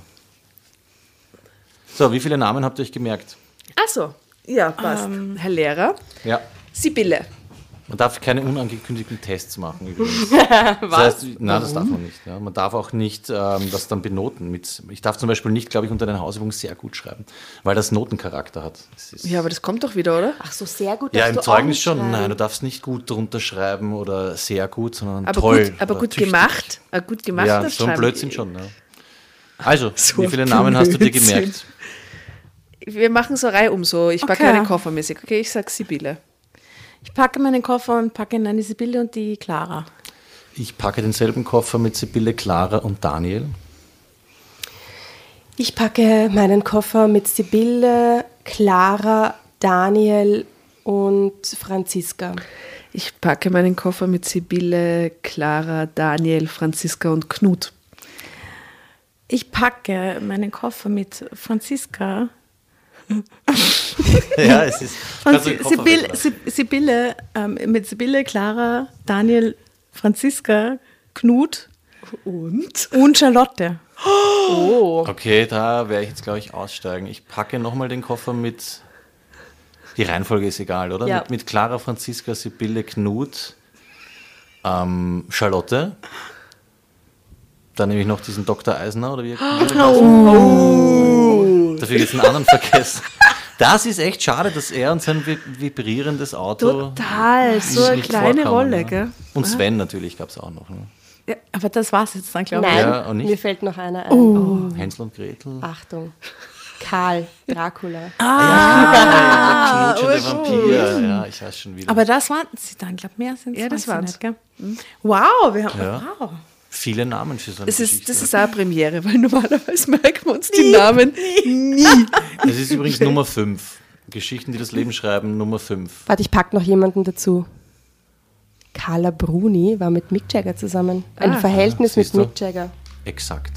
So, wie viele Namen habt ihr euch gemerkt? Achso, ja, passt. Herr Lehrer, Ja. Sibylle. Man darf keine unangekündigten Tests machen übrigens. Das heißt, nein, das darf man nicht. Ja. Man darf auch nicht ähm, das dann benoten. Mit, ich darf zum Beispiel nicht, glaube ich, unter den Hausübungen sehr gut schreiben, weil das Notencharakter hat. Das ist, Ja, aber das kommt doch wieder, oder? Ach so, sehr gut. ja, im Zeugnis schon. schreiben. Nein, du darfst nicht gut drunter schreiben oder sehr gut, sondern Aber toll. gut, aber gut tüchtig. gemacht. Ein gut gemacht, Ja, das so ein. Blödsinn schon. Ja. Also, So wie viele Namen hast du dir Blödsinn. gemerkt? Wir machen so Reihe um so. Ich packe Okay. meinen Koffer mäßig. Okay, ich sag Sibylle. Ich packe meinen Koffer und packe in eine Sibylle und die Clara. Ich packe denselben Koffer mit Sibylle, Clara und Daniel. Ich packe meinen Koffer mit Sibylle, Clara, Daniel und Franziska. Ich packe meinen Koffer mit Sibylle, Clara, Daniel, Franziska und Knut. Ich packe meinen Koffer mit Franziska, Ja, es ist. den Koffer Sibylle, Sibylle ähm, mit Sibylle, Clara, Daniel, Franziska, Knut Und? und Charlotte. Oh. Okay, da werde ich jetzt, glaube ich, aussteigen. Ich packe nochmal den Koffer mit. Die Reihenfolge ist egal, oder? Ja. Mit, mit Clara, Franziska, Sibylle, Knut, ähm, Charlotte. Dann nehme ich noch diesen Dr. Eisner, oder wie er er Oh. heißt. Dafür jetzt einen anderen vergessen. Das ist echt schade, dass er und sein vi- vibrierendes Auto. Total, so eine kleine vorkommen, Rolle, ja. gell? Und Sven natürlich gab es auch noch. Ne? Ja, aber das war's jetzt dann, glaube ich. Nein, Ja, mir fällt noch einer ein. Hänsel und Gretel. Achtung. Karl, Dracula. Ah, der Vampir. Ja, ich weiß schon wieder. Aber das waren sie dann, glaube ich, mehr sind Ja, das sie nicht, gell? Wow, wir haben, Ja. wow. Viele Namen für so eine Das ist, Geschichte. das ist auch eine Premiere, weil normalerweise merken wir uns die Namen nie. Das ist übrigens Nummer 5. Geschichten, die das Leben schreiben, Nummer 5. Warte, ich pack noch jemanden dazu. Carla Bruni war mit Mick Jagger zusammen. Ein Ah, Verhältnis mit siehst du? Mick Jagger. Exakt.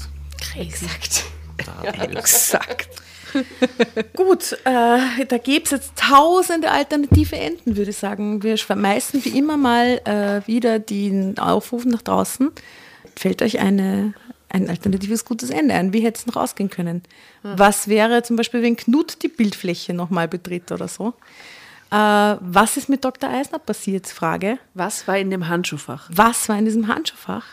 Exakt. Es. Exakt. Gut, äh, da gäbe es jetzt tausende alternative Enden, würde ich sagen. Wir schmeißen wie immer mal äh, wieder den Aufruf nach draußen. Fällt euch eine, ein alternatives gutes Ende ein? Wie hätte es noch ausgehen können? Was wäre zum Beispiel, wenn Knut die Bildfläche nochmal betritt oder so? Äh, was ist mit Dr. Eisner passiert? Frage. Was war in dem Handschuhfach? Was war in diesem Handschuhfach?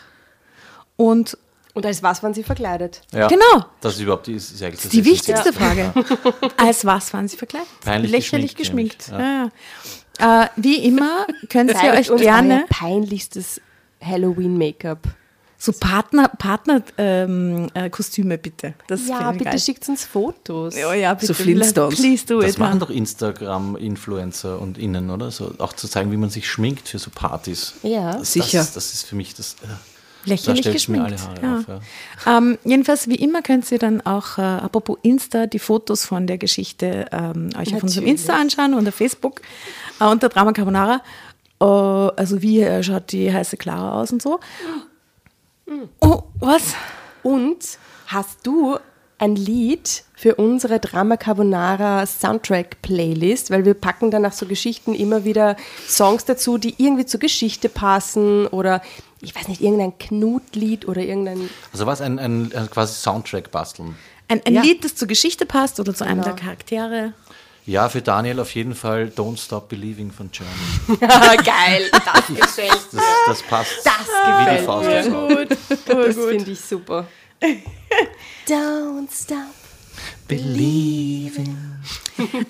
Und Und als was waren sie verkleidet? Ja, Genau. Das ist überhaupt die, ist eigentlich das die wichtigste Frage. Als was waren Sie verkleidet? Peinlich Lächerlich geschminkt, geschminkt. Ja. Ja. Äh, wie immer könnt ihr euch gerne euer peinlichstes Halloween-Make-up. So Partner, Partner ähm, äh, Kostüme bitte. Das Ja, bitte geil. schickt uns Fotos. Oh ja, bitte. Flintstones. Please do Das it. machen man. doch Instagram-Influencer und Innen, oder? So, auch zu zeigen, wie man sich schminkt für so Partys. Ja. das, Sicher. Das, das ist für mich das. Äh, Lächerlich da stellt mir alle geschminkt. Haare ja. auf. Ja. Ähm, jedenfalls, wie immer, könnt ihr dann auch, äh, apropos Insta, die Fotos von der Geschichte ähm, euch auf unserem Natürlich. Insta anschauen und auf Facebook äh, unter Drama Carbonara. Äh, also wie äh, schaut die heiße Clara aus und so. Oh, was? Und hast du ein Lied für unsere Drama Carbonara Soundtrack Playlist, weil wir packen danach so Geschichten immer wieder Songs dazu, die irgendwie zur Geschichte passen oder ich weiß nicht, irgendein Knutlied oder irgendein Also was, ein, ein, ein quasi Soundtrack basteln. Ein, ein Ja. Lied, das zur Geschichte passt oder zu einem Genau. der Charaktere. Ja, für Daniel auf jeden Fall Don't Stop Believing von Journey. Geil, das gefällt Das, das passt Das wie die gefällt Faust mir. aufs Auge. Das finde ich super. Don't stop. Believing.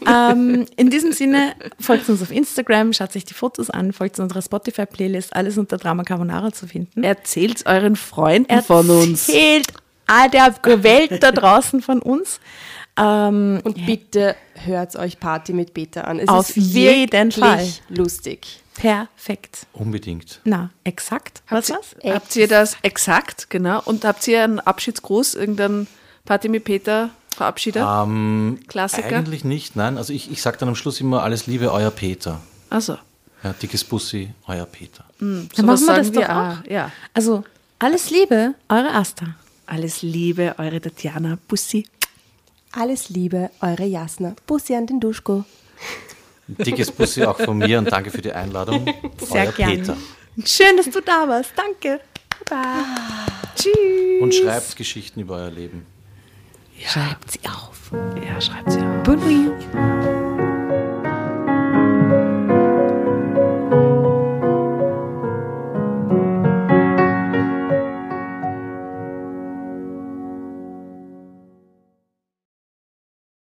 ähm, in diesem Sinne, folgt uns auf Instagram, schaut euch die Fotos an, folgt unserer Spotify-Playlist, alles unter Drama Carbonara zu finden. Erzählt euren Freunden von uns. Erzählt all der Welt da draußen von uns. Ähm, Und bitte hört euch Party mit Beta an. Es Auf ist jeden Fall. lustig. perfekt. Unbedingt. Na, exakt. Was was? Habt ihr das exakt, genau? Und habt ihr einen Abschiedsgruß, irgendeinen Party mit Peter Verabschieder? Ähm, Klassiker? Eigentlich nicht, nein. Also ich, ich sage dann am Schluss immer alles Liebe, euer Peter. Also, Ja, dickes Bussi, euer Peter. Dann sowas machen wir das doch auch. Ja. Also, alles Liebe, eure Asta. Alles Liebe, eure Tatjana. Bussi. Alles Liebe, eure Jasna. Bussi an den Duschko. Dickes Bussi auch von mir und danke für die Einladung. Sehr euer gerne. Peter. Schön, dass du da warst. Danke. Tschüss. Und schreibt Geschichten über euer Leben. Schreibt sie auf. Ja, schreibt sie auch. Bonne nuit.